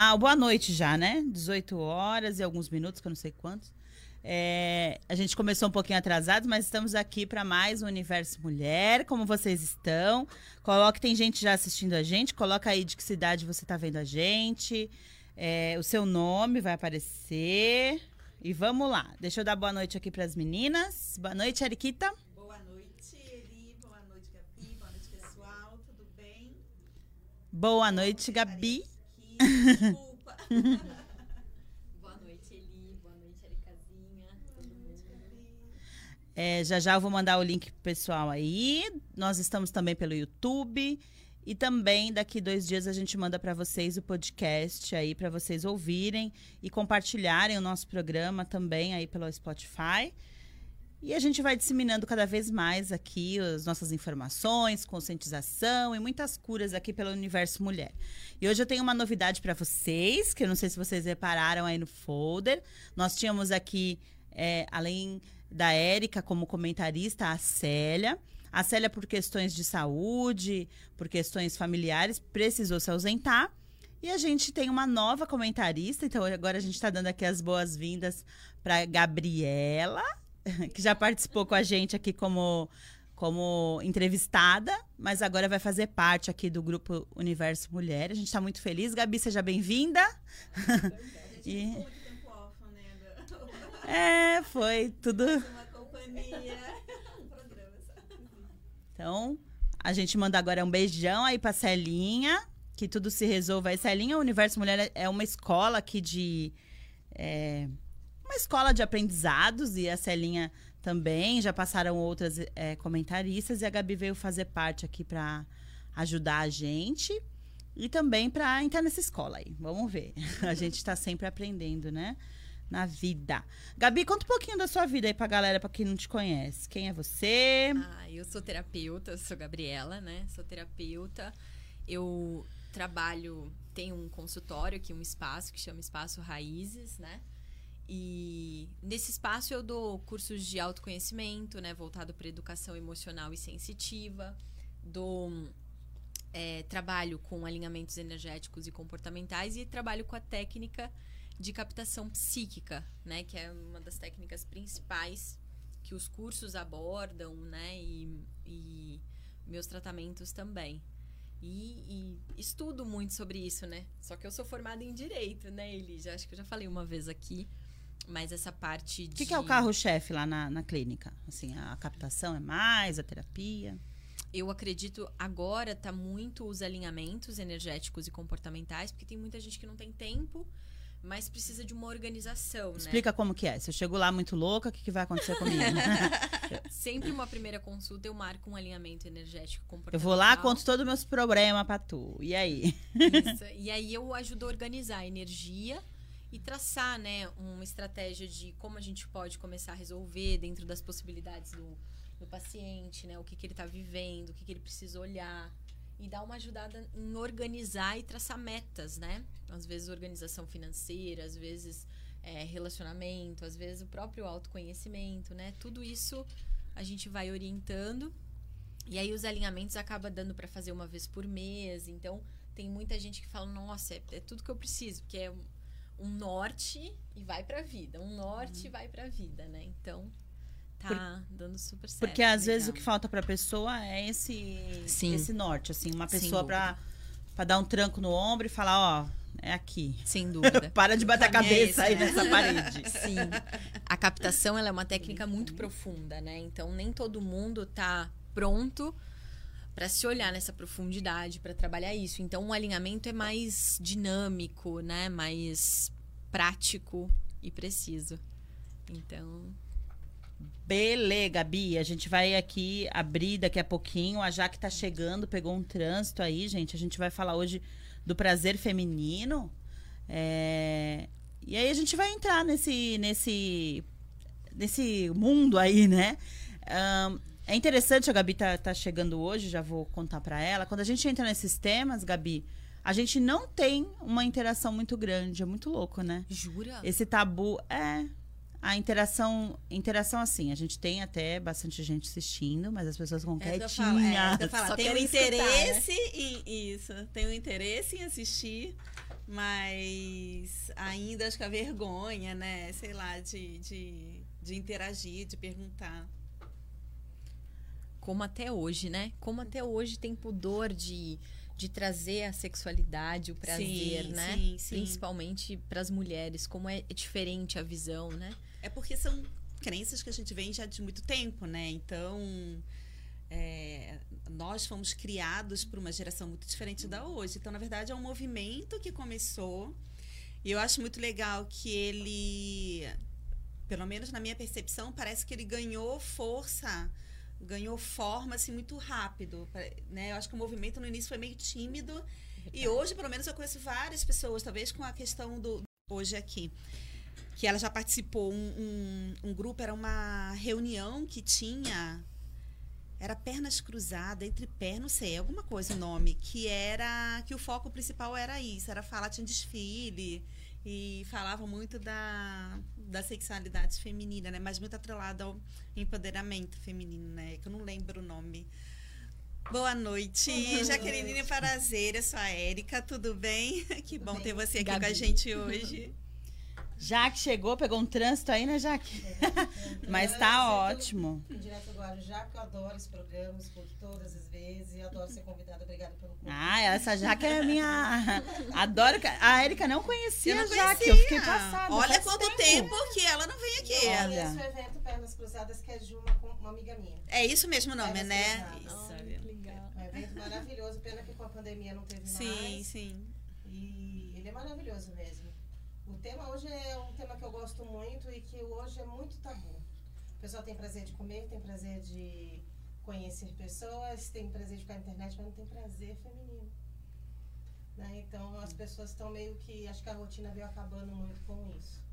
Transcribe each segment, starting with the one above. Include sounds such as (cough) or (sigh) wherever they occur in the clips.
Ah, boa noite já, né? 18 horas e alguns minutos, que eu não sei quantos. É, a gente começou um pouquinho atrasado, mas estamos aqui para mais um Universo Mulher. Como vocês estão? Coloque, tem gente já assistindo a gente. Coloca aí de que cidade você está vendo a gente. É, o seu nome vai aparecer. E vamos lá. Deixa eu dar boa noite aqui para as meninas. Boa noite, Ariquita. Boa noite, Eli. Boa noite, Gabi. Boa noite, pessoal. Tudo bem? Boa noite, Gabi. Desculpa. (laughs) Boa noite, Eli. Boa noite, Ericazinha. Todo mundo. É, já já eu vou mandar o link pro pessoal aí. Nós estamos também pelo YouTube. E também daqui dois dias a gente manda para vocês o podcast aí para vocês ouvirem e compartilharem o nosso programa também aí pelo Spotify. E a gente vai disseminando cada vez mais aqui as nossas informações, conscientização e muitas curas aqui pelo Universo Mulher. E hoje eu tenho uma novidade para vocês, que eu não sei se vocês repararam aí no folder. Nós tínhamos aqui, é, além da Érica como comentarista, a Célia. A Célia, por questões de saúde, por questões familiares, precisou se ausentar. E a gente tem uma nova comentarista, então agora a gente está dando aqui as boas-vindas para Gabriela, (laughs) que já participou com a gente aqui como, como entrevistada, mas agora vai fazer parte aqui do grupo Universo Mulher. A gente está muito feliz. Gabi, seja bem-vinda. (laughs) E- né? (laughs) É, foi tudo. Uma companhia. Um? Então, a gente manda agora um beijão aí pra Celinha, que tudo se resolva aí. Celinha, o Universo Mulher é uma escola aqui de. é, uma escola de aprendizados e a Celinha também. Já passaram outras é, comentaristas e a Gabi veio fazer parte aqui pra ajudar a gente e também pra entrar nessa escola aí. Vamos ver. (laughs) A gente tá sempre aprendendo, né? Na vida. Gabi, conta um pouquinho da sua vida aí pra galera, pra quem não te conhece. Quem é você? Ah, eu sou terapeuta, eu sou Gabriela, né? Sou terapeuta. Eu trabalho, tenho um consultório aqui, um espaço que chama Espaço Raízes, né? E nesse espaço eu dou cursos de autoconhecimento, né? Voltado para educação emocional e sensitiva. Dou é, trabalho com alinhamentos energéticos e comportamentais e trabalho com a técnica de captação psíquica, né? Que é uma das técnicas principais que os cursos abordam, né? E, e meus tratamentos também. E, e estudo muito sobre isso, né? Só que eu sou formada em direito, né, Eli? Acho que eu já falei uma vez aqui. Mas essa parte de. O que, que é o carro-chefe lá na, na clínica? Assim, a captação é mais, a terapia? Eu acredito agora tá muito os alinhamentos energéticos e comportamentais, porque tem muita gente que não tem tempo, mas precisa de uma organização, né? Explica como que é. Se eu chego lá muito louca, o que, que vai acontecer comigo? (laughs) Sempre uma primeira consulta eu marco um alinhamento energético eu comportamental. vou lá, conto todos os meus problemas pra tu. E aí? Isso. (laughs) E aí eu ajudo a organizar a energia e traçar, né, uma estratégia de como a gente pode começar a resolver dentro das possibilidades do, do paciente, né, o que, que ele está vivendo, o que, que ele precisa olhar e dar uma ajudada em organizar e traçar metas, né? Às vezes organização financeira, às vezes é, relacionamento, às vezes o próprio autoconhecimento, né? Tudo isso a gente vai orientando e aí os alinhamentos acaba dando para fazer uma vez por mês. Então tem muita gente que fala, nossa, é, é tudo que eu preciso, porque é um, norte e vai pra vida, um norte e vai pra vida, né? Então tá dando super certo. Porque às vezes o legal. que falta pra pessoa é esse, Sim. esse norte, assim. Uma pessoa pra, pra dar um tranco no ombro e falar, ó, é aqui. Sem (laughs) dúvida. Para de bater a cabeça aí né? nessa parede. (laughs) Sim. A captação ela é uma técnica muito profunda, né? Então nem todo mundo tá pronto para se olhar nessa profundidade, para trabalhar isso. Então o alinhamento é mais dinâmico, né? Mais prático e preciso. Então, Beleza, Gabi. A gente vai aqui abrir daqui a pouquinho. A Jaque tá chegando, pegou um trânsito aí, gente. A gente vai falar hoje do prazer feminino. É, E aí a gente vai entrar nesse, nesse, nesse mundo aí, né? Ahn, é interessante, a Gabi tá, tá chegando hoje, já vou contar pra ela. Quando a gente entra nesses temas, Gabi, a gente não tem uma interação muito grande. É muito louco, né? jura? Esse tabu é a interação, interação assim, a gente tem até bastante gente assistindo, mas as pessoas ficam É, eu falo, é, quietinhas. falo, Só tem um quero escutar, interesse em isso, tem um interesse em assistir, Mas ainda acho que a vergonha, né? Sei lá, de, de, de interagir, de perguntar. Como até hoje, né? Como até hoje tem pudor de, de trazer a sexualidade, o prazer, Sim, né? sim, sim. Principalmente para as mulheres, como é diferente a visão, né? É porque são crenças que a gente vem já de muito tempo, né? Então, é, nós fomos criados por uma geração muito diferente da hoje. Então, na verdade, é um movimento que começou. E eu acho muito legal que ele, pelo menos na minha percepção, parece que ele ganhou força, ganhou forma assim muito rápido, né? Eu acho que o movimento no início foi meio tímido. E hoje, pelo menos, eu conheço várias pessoas, talvez com a questão do hoje aqui, que ela já participou um, um, um grupo, era uma reunião que tinha era pernas cruzadas, entre pé, não sei, alguma coisa o nome, que era que o foco principal era isso, era falar, tinha desfile e falava muito da, da sexualidade feminina, né? Mas muito atrelado ao empoderamento feminino, né? Que eu não lembro o nome. Boa noite, Jaqueline Prazer, eu sou a Érica, tudo bem? (laughs) Que bom ter você aqui com a Gabi. gente hoje. Jaque chegou, pegou um trânsito aí, né, Jaque? (laughs) Mas tá ótimo. Direto do Guarujá, que eu adoro esse programa, escuto todas as vezes e adoro ser convidada. Obrigada pelo convite. Ah, essa Jaque é a minha. (laughs) Adoro. que- A Erika não conhecia Eu não a Jaque. conhecia. Eu fiquei passada. Olha quanto tempo. que ela não vem aqui. Olha. conheço o evento Pernas Cruzadas, que é de uma, uma amiga minha. É isso mesmo o nome, Pernas né? Cruzadas. Isso. legal. É um evento maravilhoso, pena que com a pandemia não teve Sim, mais. sim. E ele é maravilhoso mesmo. Tema hoje é um tema que eu gosto muito e que hoje é muito tabu. O pessoal tem prazer de comer, tem prazer de conhecer pessoas, tem prazer de ficar na internet, mas não tem prazer feminino. Né? Então as pessoas estão meio que. Acho que a rotina veio acabando muito com isso.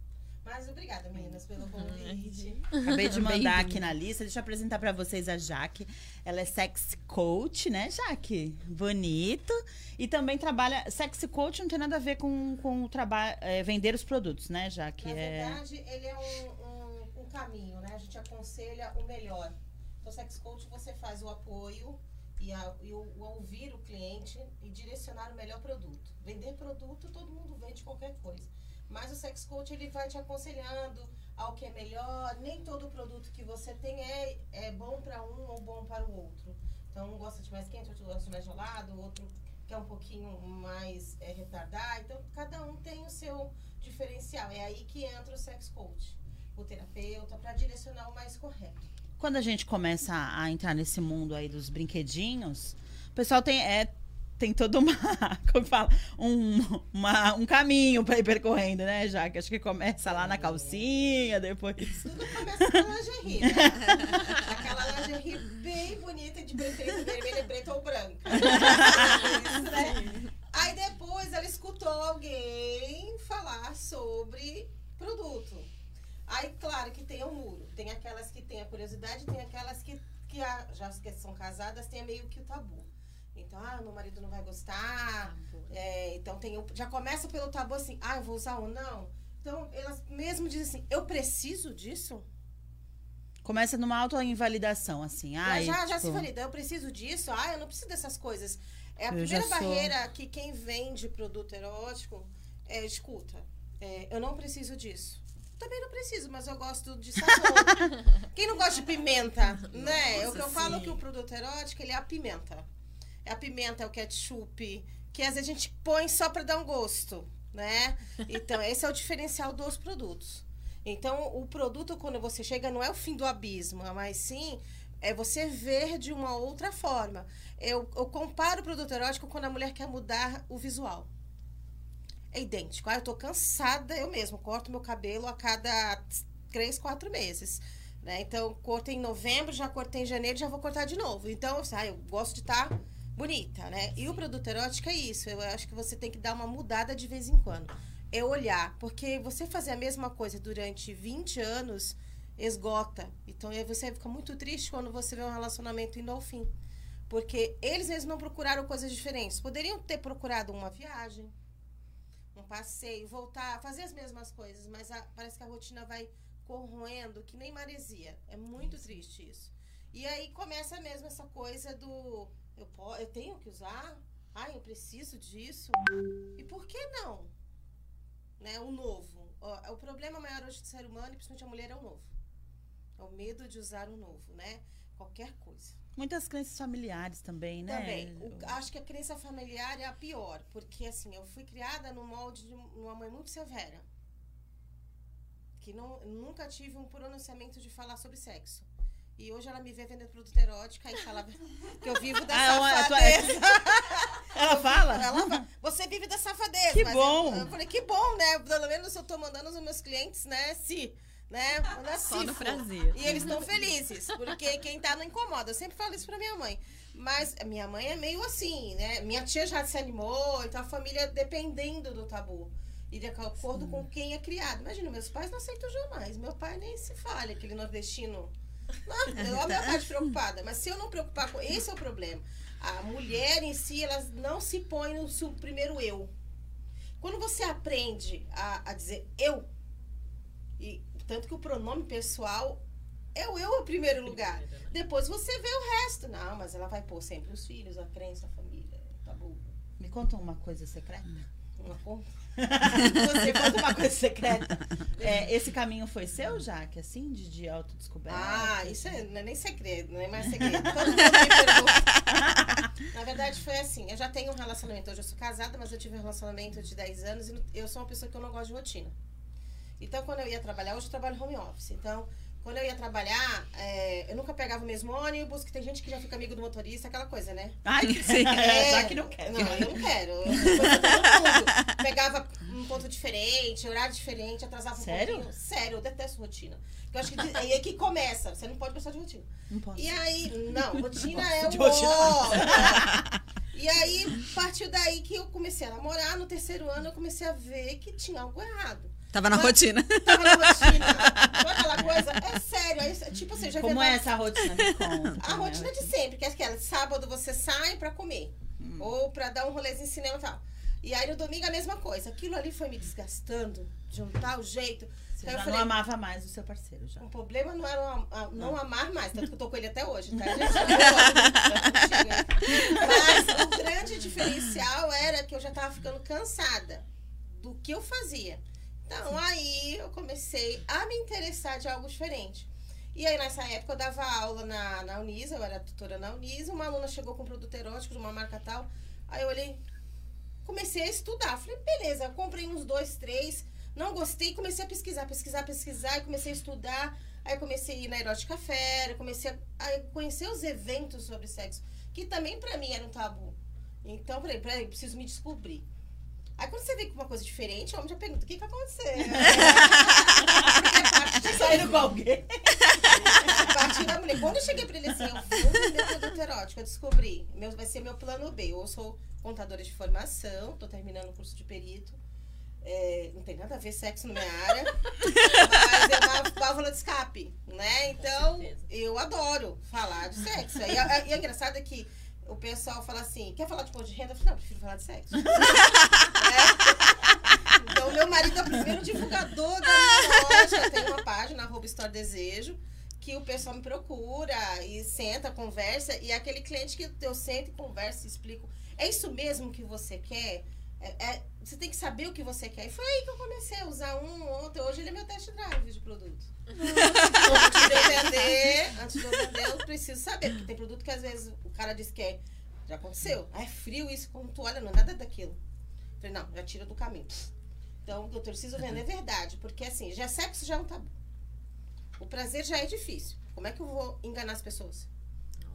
Mas obrigada, meninas, pelo convite. Acabei de mandar aqui na lista. Deixa eu apresentar pra vocês a Jaque. Ela é sex coach, né, Jaque? Bonito. E também trabalha. Sex coach não tem nada a ver com, com o trabalho. vender os produtos, né, Jaque? Na É... verdade, ele é um, um, um caminho, né? A gente aconselha o melhor. Então, sex coach você faz o apoio e, a- e o, o ouvir o cliente e direcionar o melhor produto. Vender produto, todo mundo vende qualquer coisa. Mas o sex coach ele vai te aconselhando ao que é melhor. Nem todo produto que você tem é, é bom para um ou bom para o outro. Então, um gosta de mais quente, outro gosta de mais gelado, outro quer um pouquinho mais é, retardar. Então, cada um tem o seu diferencial. É aí que entra o sex coach, o terapeuta, para direcionar o mais correto. Quando a gente começa a, a entrar nesse mundo aí dos brinquedinhos, o pessoal tem. É, tem todo uma, (laughs) como fala, um, uma- um caminho pra ir percorrendo, né, Jaque? Acho que começa lá na calcinha, depois. Tudo começa com a (laughs) lingerie, né? Aquela lingerie bem bonita de preferência vermelha, preta ou branca. Isso, né? (laughs) Aí depois ela escutou alguém falar sobre produto. Aí, claro que tem o muro. Tem aquelas que têm a curiosidade, tem aquelas que, que já que são casadas, tem meio que o tabu. Então, ah, meu marido não vai gostar. É, então tem já começa pelo tabu assim, ah, eu vou usar ou não. Então, elas mesmo dizem assim, eu preciso disso? Começa numa autoinvalidação, assim. Já- Ai, já, já tipo, se valida, eu preciso disso? Ah, eu não preciso dessas coisas. É a Eu primeira sou- barreira que quem vende produto erótico é, escuta. é, eu não preciso disso. Também não preciso, mas eu gosto de sabor. (laughs) quem não gosta de pimenta, né? É o que eu Nossa, falo que o produto erótico, ele é a pimenta. É a pimenta, é o ketchup, que às vezes a gente põe só para dar um gosto, né? Então, esse é o diferencial dos produtos. Então, o produto, quando você chega, não é o fim do abismo, mas sim é você ver de uma outra forma. Eu, eu comparo o produto erótico quando a mulher quer mudar o visual. É idêntico. Ah, eu tô cansada, eu mesmo corto meu cabelo a cada três, quatro meses. Né? Então, cortei em novembro, já cortei em janeiro, já vou cortar de novo. Então, ah, eu gosto de estar bonita, né? E o produto erótico é isso. Eu acho que você tem que dar uma mudada de vez em quando. É olhar, porque você fazer a mesma coisa durante 20 anos esgota. Então, aí você fica muito triste quando você vê um relacionamento indo ao fim. Porque eles mesmos não procuraram coisas diferentes. Poderiam ter procurado uma viagem, um passeio, voltar, fazer as mesmas coisas, mas a- parece que a rotina vai corroendo, que nem maresia. É muito triste isso. E aí começa mesmo essa coisa do eu, po- eu tenho que usar? Ai, eu preciso disso? E por que não? né? O novo. O, o problema maior hoje do ser humano, e principalmente a mulher, é o novo. É o medo de usar o novo, né? Qualquer coisa. Muitas crenças familiares também, né? Também. O- acho que a crença familiar é a pior, porque assim, eu fui criada no molde de uma mãe muito severa. Que não, nunca tive um pronunciamento de falar sobre sexo. E hoje ela me vê vendendo produto erótico e falava que eu vivo da (laughs) Ah, a tua- safadeza. (laughs) Ela fala? Ela fala, você vive da safadeza. Que bom. Eu, eu falei, que bom, né? Pelo menos eu tô mandando os meus clientes, né? Se, né? Manda Só no prazer. E eles estão felizes, porque quem tá não incomoda. Eu sempre falo isso pra minha mãe. Mas minha mãe é meio assim, né? Minha tia já se animou, então a família dependendo do tabu. E de acordo com quem é criado. Imagina, meus pais não aceitam jamais. Meu pai nem se fala, aquele nordestino. Não, (laughs) eu a minha parte preocupada. Mas se eu não preocupar com. Esse é o problema. A mulher em si, ela não se põe no seu primeiro eu. Quando você aprende a, a dizer eu, e tanto que o pronome pessoal é o eu em primeiro lugar. Depois você vê o resto. Não, mas ela vai pôr sempre os filhos, a crença, a família, tá bom. Me conta uma coisa secreta. Uma conta. (laughs) Você conta uma coisa secreta. É, esse caminho foi seu, Jaque, assim, de, de autodescoberta? Ah, isso é, não é nem segredo, não é mais segredo. (laughs) Todo mundo me pergunta. Na verdade, foi assim. Eu já tenho um relacionamento. Hoje eu sou casada, mas eu tive um relacionamento de 10 anos e eu sou uma pessoa que eu não gosto de rotina. Então, quando eu ia trabalhar, hoje eu trabalho home office. Então, quando eu ia trabalhar, é, eu nunca pegava o mesmo ônibus, que tem gente que já fica amigo do motorista, aquela coisa, né? Ai, Sim. (laughs) é, Jaque não quer. Não, eu não quero. Eu todo mundo. Pegava um ponto diferente, horário diferente, atrasava um Sério? pouquinho. Sério, eu detesto rotina. Porque eu acho que de- aí é que começa. Você não pode pensar de rotina. Não posso. E aí, não, rotina é De o rotina. ó. E aí, partiu daí que eu comecei a namorar. No terceiro ano, eu comecei a ver que tinha algo errado. Tava na Mas- rotina. Tava na rotina. Sabe aquela coisa? É sério. Aí, tipo assim, eu já Como é essa rotina? A rotina de sempre, que é aquela, sábado você sai pra comer. Hum. Ou pra dar um rolezinho em cinema e tal. E aí no domingo a mesma coisa. Aquilo ali foi me desgastando de um tal jeito. Você Aí já eu não amava mais o seu parceiro, já. o problema não era a- não amar mais, tanto que eu tô com ele até hoje, tá? (laughs) Gente? Mas o grande diferencial era que eu já tava ficando cansada do que eu fazia. Então aí eu comecei a me interessar de algo diferente. E aí nessa época eu dava aula na, na Unisa, eu era tutora na Unisa, uma aluna chegou com um produto erótico de uma marca tal. Aí eu olhei, comecei a estudar. Falei, beleza, comprei uns dois, três, não gostei, comecei a pesquisar, pesquisar, pesquisar, e comecei a estudar. Aí comecei a ir na Erótica Fera, comecei a, a conhecer os eventos sobre sexo, que também pra mim era um tabu. Então, peraí, peraí, preciso me descobrir. Aí quando você vê com uma coisa diferente, o homem já pergunta, o que que aconteceu? Porque de Saindo com alguém. a partir da mulher. Quando eu cheguei pra ele assim, eu vou vender produto erótico, eu descobri. Meu, vai ser meu plano B. Eu sou contadora de formação, tô terminando o curso de perito. É, não tem nada a ver sexo na minha área. (laughs) mas é uma válvula de escape, né? Então, eu adoro falar de sexo. E, a- e é engraçado é que o pessoal fala assim, quer falar de de renda? Eu falo, não, prefiro falar de sexo. (laughs) É. Então, meu marido é o primeiro divulgador da minha loja. Eu tenho uma página, arroba Store Desejo, que o pessoal me procura e senta, conversa. E é aquele cliente que eu sento e converso e explico. É isso mesmo que você quer? É- é- você tem que saber o que você quer. E foi aí que eu comecei a usar um ontem. Hoje ele é meu test drive de produto. (laughs) antes de eu vender, antes de eu vender, eu preciso saber. Porque tem produto que às vezes o cara diz que é. Já aconteceu? Ah, é frio isso. Quando tu olha, não é nada daquilo. Falei, não, já tira do caminho. Então, o que eu preciso vender é verdade. Porque assim, já sexo já é um tabu. O prazer já é difícil. Como é que eu vou enganar as pessoas?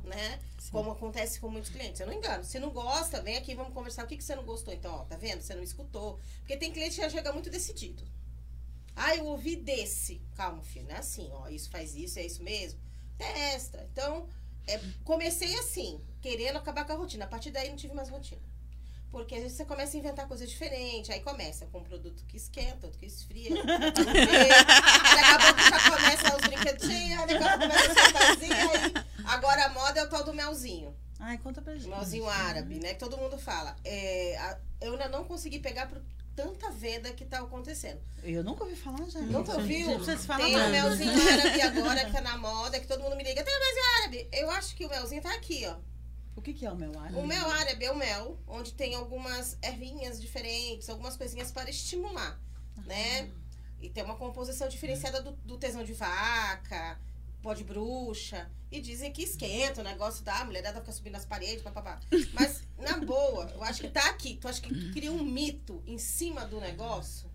Né? Como acontece com muitos clientes. Eu não engano. Se não gosta, vem aqui, vamos conversar. O que, que você não gostou? Então, ó, tá vendo? Você não escutou. Porque tem cliente que já chega muito decidido. Ah, eu ouvi desse. Calma, filho, não é assim, ó. Isso faz isso, é isso mesmo. Testa. Então, é, comecei assim, querendo acabar com a rotina. A partir daí não tive mais rotina. Porque às vezes você começa a inventar coisa diferente, aí começa com um produto que esquenta, outro que esfria, (laughs) outro que daqui a pouco já começa os brinquedinhos, aí daqui a pouco começa a fantasia, aí agora a moda é o tal do melzinho. Ai, conta pra gente. Melzinho árabe, né? Que todo mundo fala. É, a- eu ainda não consegui pegar por tanta venda que tá acontecendo. Eu nunca ouvi falar já. Nunca ouviu? Não precisa se falar Tem o melzinho árabe agora que tá na moda, que todo mundo me liga. Tem o melzinho árabe? Eu acho que o melzinho tá aqui, ó. O que, que é o meu ar? O mel árabe é o mel, onde tem algumas ervinhas diferentes, algumas coisinhas para estimular. né? E tem uma composição diferenciada do, do tesão de vaca, pó de bruxa. E dizem que esquenta o negócio da mulherada fica subindo as paredes, papapá. Mas, na boa, eu acho que tá aqui. Tu acha que cria um mito em cima do negócio?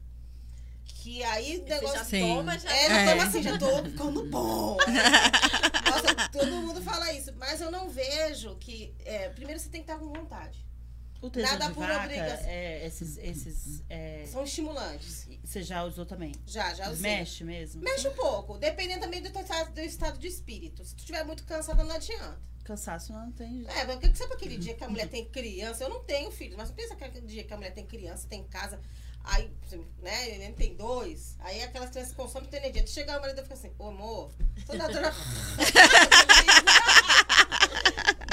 Que aí o Você negócio. já Sim. toma, já É, já É. tô assim, já tô ficando bom. Nossa, todo mundo fala isso. Mas eu não vejo que. é, primeiro você tem que estar com vontade. O tesão Nada de por vaca, obrigação. é, esses, esses é, São estimulantes. você já usou também? Já, já usei. Mexe mesmo? Mexe um pouco, dependendo também do teu estado, do estado de espírito. Se tu estiver muito cansada, não adianta. Cansaço não tem. É, porque sabe aquele dia que a mulher tem criança? Eu não tenho filho, mas pensa que aquele dia que a mulher tem criança, tem casa, aí, né, ele tem dois, aí aquelas crianças consomem tua energia. Tu chega o marido e fica assim, ô amor, toda dor. (laughs) (laughs)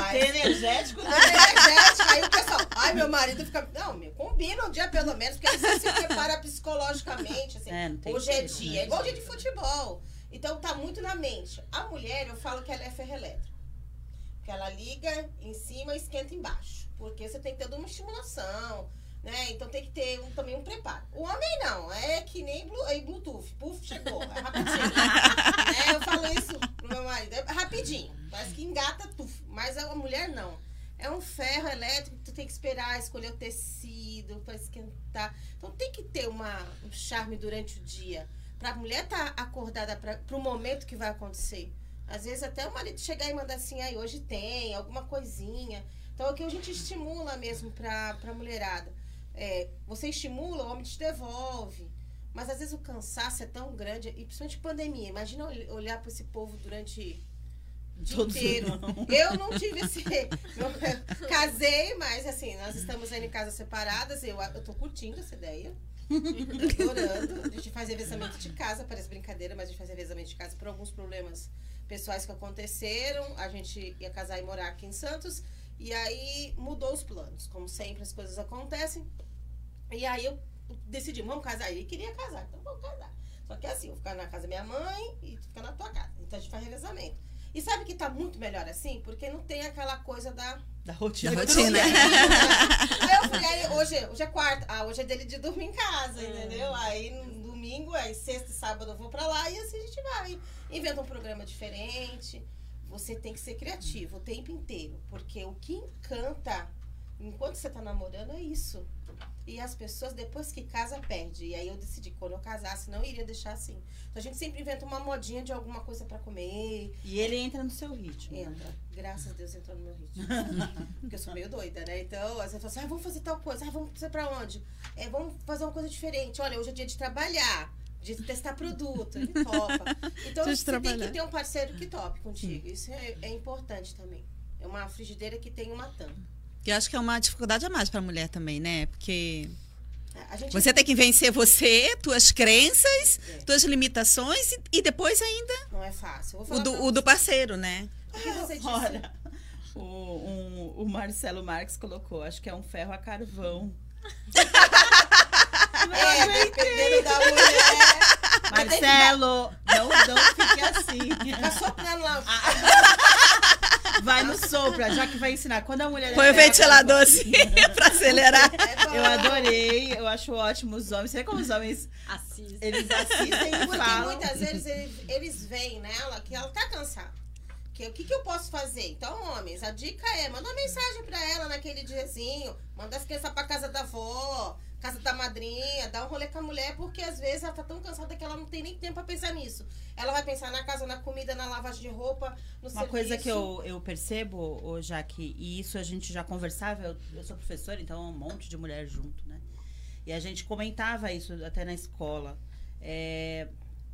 Mas energético, (laughs) né? energético, aí o pessoal, ai, meu marido fica. Não, meu, combina um dia pelo menos, porque você se prepara psicologicamente. Assim, É, Hoje é dia, né? é igual dia de futebol. Então tá muito na mente. A mulher, eu falo que ela é ferro elétrico. Que ela liga em cima e esquenta embaixo. Porque você tem que ter toda uma estimulação, né? Então tem que ter um- também um preparo. O homem não, é que nem é Bluetooth. Puf, chegou, é rapidinho. né? (laughs) Eu falo isso pro meu marido, é rapidinho. Parece que engata, tuf. Mas a mulher não. É um ferro elétrico que tu tem que esperar, escolher o tecido para esquentar. Então tem que ter uma, um charme durante o dia. Pra mulher estar acordada para o momento que vai acontecer. Às vezes até o marido chegar e mandar assim, aí hoje tem, alguma coisinha. Então é o que a gente estimula mesmo pra, pra mulherada. É, você estimula, o homem te devolve. Mas às vezes o cansaço é tão grande, e principalmente pandemia. Imagina ol- olhar para esse povo durante inteiro. Eu não tive esse. eu (laughs) casei, mas assim, nós estamos aí em casas separadas. Eu, eu tô curtindo essa ideia. Adorando. A gente faz revezamento de casa, parece brincadeira, mas a gente faz revezamento de casa por alguns problemas pessoais que aconteceram. A gente ia casar e morar aqui em Santos. E aí mudou os planos. Como sempre, as coisas acontecem. E aí eu decidi, vamos casar. Ele queria casar, então vamos casar. Só que assim, eu vou ficar na casa da minha mãe e tu fica na tua casa. Então a gente faz revezamento. E sabe que tá muito melhor assim? Porque não tem aquela coisa da. Da rotina. Da rotina. (laughs) (laughs) Aí eu falei, aí, hoje, hoje é quarta. Ah, hoje é dele de dormir em casa, entendeu? Aí no domingo, aí sexta e sábado eu vou pra lá e assim a gente vai. Inventa um programa diferente. Você tem que ser criativo o tempo inteiro. Porque o que encanta enquanto você tá namorando é isso. E as pessoas, depois que casa, perde. E aí eu decidi, quando eu casasse, não iria deixar assim. Então a gente sempre inventa uma modinha de alguma coisa pra comer. E ele entra no seu ritmo. né? Entra. Graças a Deus entrou no meu ritmo. (laughs) Porque eu sou meio doida, né? Então, às vezes eu falo assim, ah, vamos fazer tal coisa. Ah, vamos pra onde? É, vamos fazer uma coisa diferente. Olha, hoje é dia de trabalhar. De testar produto. Ele topa. (laughs) Então, você tem trabalhar. que ter um parceiro que tope contigo. Isso é, é importante também. É uma frigideira que tem uma tampa. Que eu acho que é uma dificuldade a mais pra mulher também, né? Porque A gente você tem que vencer você, tuas crenças, É. tuas limitações e, e depois ainda Não é fácil. O do, o do parceiro, né? O que você disse? Olha, o, um- o Marcelo Marques colocou, acho que é um ferro a carvão. (laughs) É, dependendo da mulher. Marcelo, não, não fique assim. Tá soprando lá. Vai no sopra, já que vai ensinar. Quando a mulher. Põe o ventilador assim (laughs) pra acelerar. É. Eu adorei, eu acho ótimo os homens. Você vê como os homens, Assista. eles assistem e Porque falam. muitas vezes eles, eles veem nela que ela tá cansada. Que, o que, que eu posso fazer? Então, homens, a dica é: manda uma mensagem pra ela naquele diazinho, manda as crianças pra casa da avó, casa da madrinha, dá um rolê com a mulher, porque às vezes ela tá tão cansada que ela não tem nem tempo pra pensar nisso. Ela vai pensar na casa, na comida, na lavagem de roupa, no Uma coisa serviço. que eu, eu percebo, ô, Jaque, e isso a gente já conversava, eu, eu sou professora, então é um monte de mulher junto, né? E a gente comentava isso até na escola. É,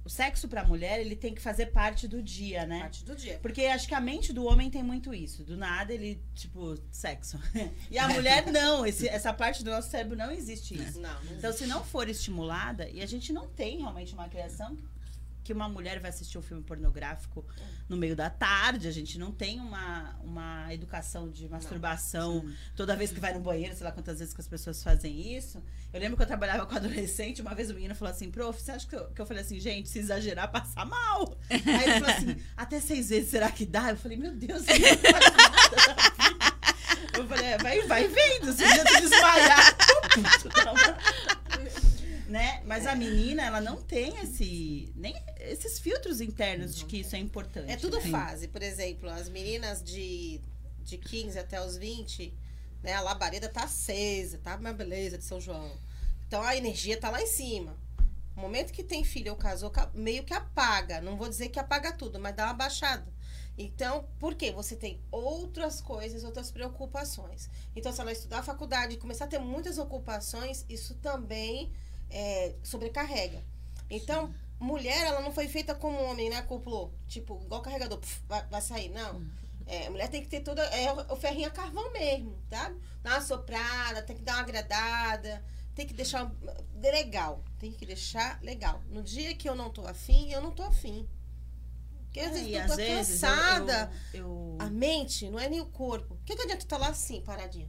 o sexo pra mulher, ele tem que fazer parte do dia, né? Parte do dia. Porque acho que a mente do homem tem muito isso. Do nada ele, tipo, sexo. (laughs) E a mulher (laughs) não. Esse, essa parte do nosso cérebro não existe isso. Não, não Então, se não for estimulada, e a gente não tem realmente uma criação que uma mulher vai assistir um filme pornográfico no meio da tarde, a gente não tem uma, uma educação de masturbação toda vez que vai no banheiro, sei lá quantas vezes que as pessoas fazem isso. Eu lembro que eu trabalhava com adolescente, uma vez o menino falou assim, prof, você acha que eu, que eu falei assim, gente, se exagerar, passa mal. Aí ele falou assim, (laughs) até seis vezes, será que dá? Eu falei, meu Deus, você não faz nada. Eu falei, é, vai, vai vendo, se um dia desmaiar. Né? Mas a menina, ela não tem esse nem esses filtros internos de que isso é importante. É tudo né? fase. Por exemplo, as meninas de, de 15 até os 20, né? A labareda tá acesa, tá uma beleza de São João. Então a energia tá lá em cima. O momento que tem filho ou casou, ca- meio que apaga. Não vou dizer que apaga tudo, mas dá uma baixada. Então, por quê? Você tem outras coisas, outras preocupações. Então, se ela estudar a faculdade e começar a ter muitas ocupações, isso também é, sobrecarrega. Então, mulher, ela não foi feita como homem, né? Acoplou. Tipo, igual carregador, puf, vai, vai sair. Não. É, a mulher tem que ter toda. É o ferrinho a carvão mesmo, tá? Dar uma soprada, tem que dar uma agradada, tem que deixar legal. Tem que deixar legal. No dia que eu não tô afim, eu não tô afim. Porque às É, vezes eu tô vezes eu- cansada. eu- eu- A mente não é nem o corpo. O que, que adianta tu tá lá assim, paradinha?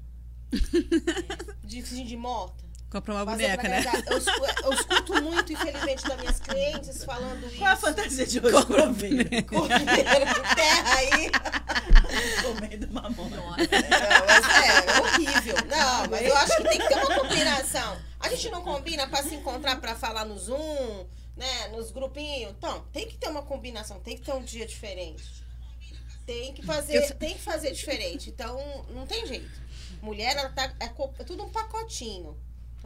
(laughs) De de morta? Comprar uma Fazer boneca, né? Eu, eu escuto muito, infelizmente, das minhas clientes falando isso. Qual é a fantasia de hoje? Coveiro. Cordeiro de terra aí. Comendo mamona. Não, mas é, é horrível. Não, mas eu acho que tem que ter uma combinação. A gente não combina pra se encontrar pra falar no Zoom, né? Nos grupinhos. Então, tem que ter uma combinação, tem que ter um dia diferente. Tem que fazer, tem que fazer diferente. Então, não tem jeito. Mulher, ela tá. É, é tudo um pacotinho.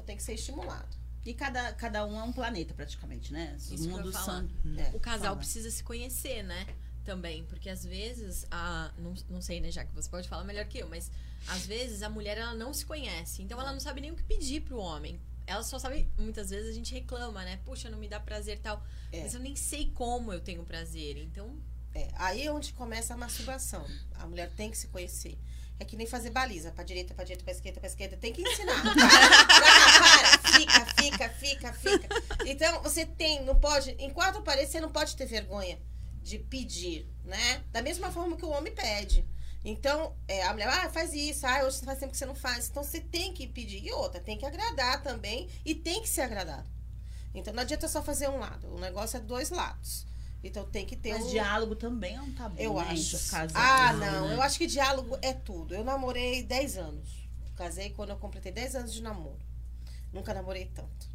Tem que ser estimulado. E cada, cada um é um planeta, praticamente, né? Os Isso que eu ia mundos falar. são. É. O casal Fala. precisa se conhecer, né? Também, porque às vezes, a, não, não sei, né, já que você pode falar melhor que eu, mas às vezes a mulher ela não se conhece, então ela não sabe nem o que pedir pro homem. Ela só sabe, muitas vezes a gente reclama, né? Puxa, não me dá prazer tal. É. Mas eu nem sei como eu tenho prazer. Então, É, aí é onde começa a masturbação. A mulher tem que se conhecer. É que nem fazer baliza. Pra direita, pra direita, pra esquerda, pra esquerda. Tem que ensinar. (laughs) Para, para, para. Fica, fica, fica, fica. Então, você tem, não pode... Em quatro paredes, você não pode ter vergonha de pedir, né? Da mesma forma que o homem pede. Então, é, a mulher, ah, faz isso. Ah, hoje faz tempo que você não faz. Então, você tem que pedir. E outra, tem que agradar também. E tem que ser agradado. Então, não adianta só fazer um lado. O negócio é dois lados. Então, tem que ter Mas um... diálogo também é um tabu. Eu né, acho. Ah, né? não. Eu acho que diálogo é tudo. Eu namorei 10 anos. Casei quando eu completei 10 anos de namoro. Nunca namorei tanto.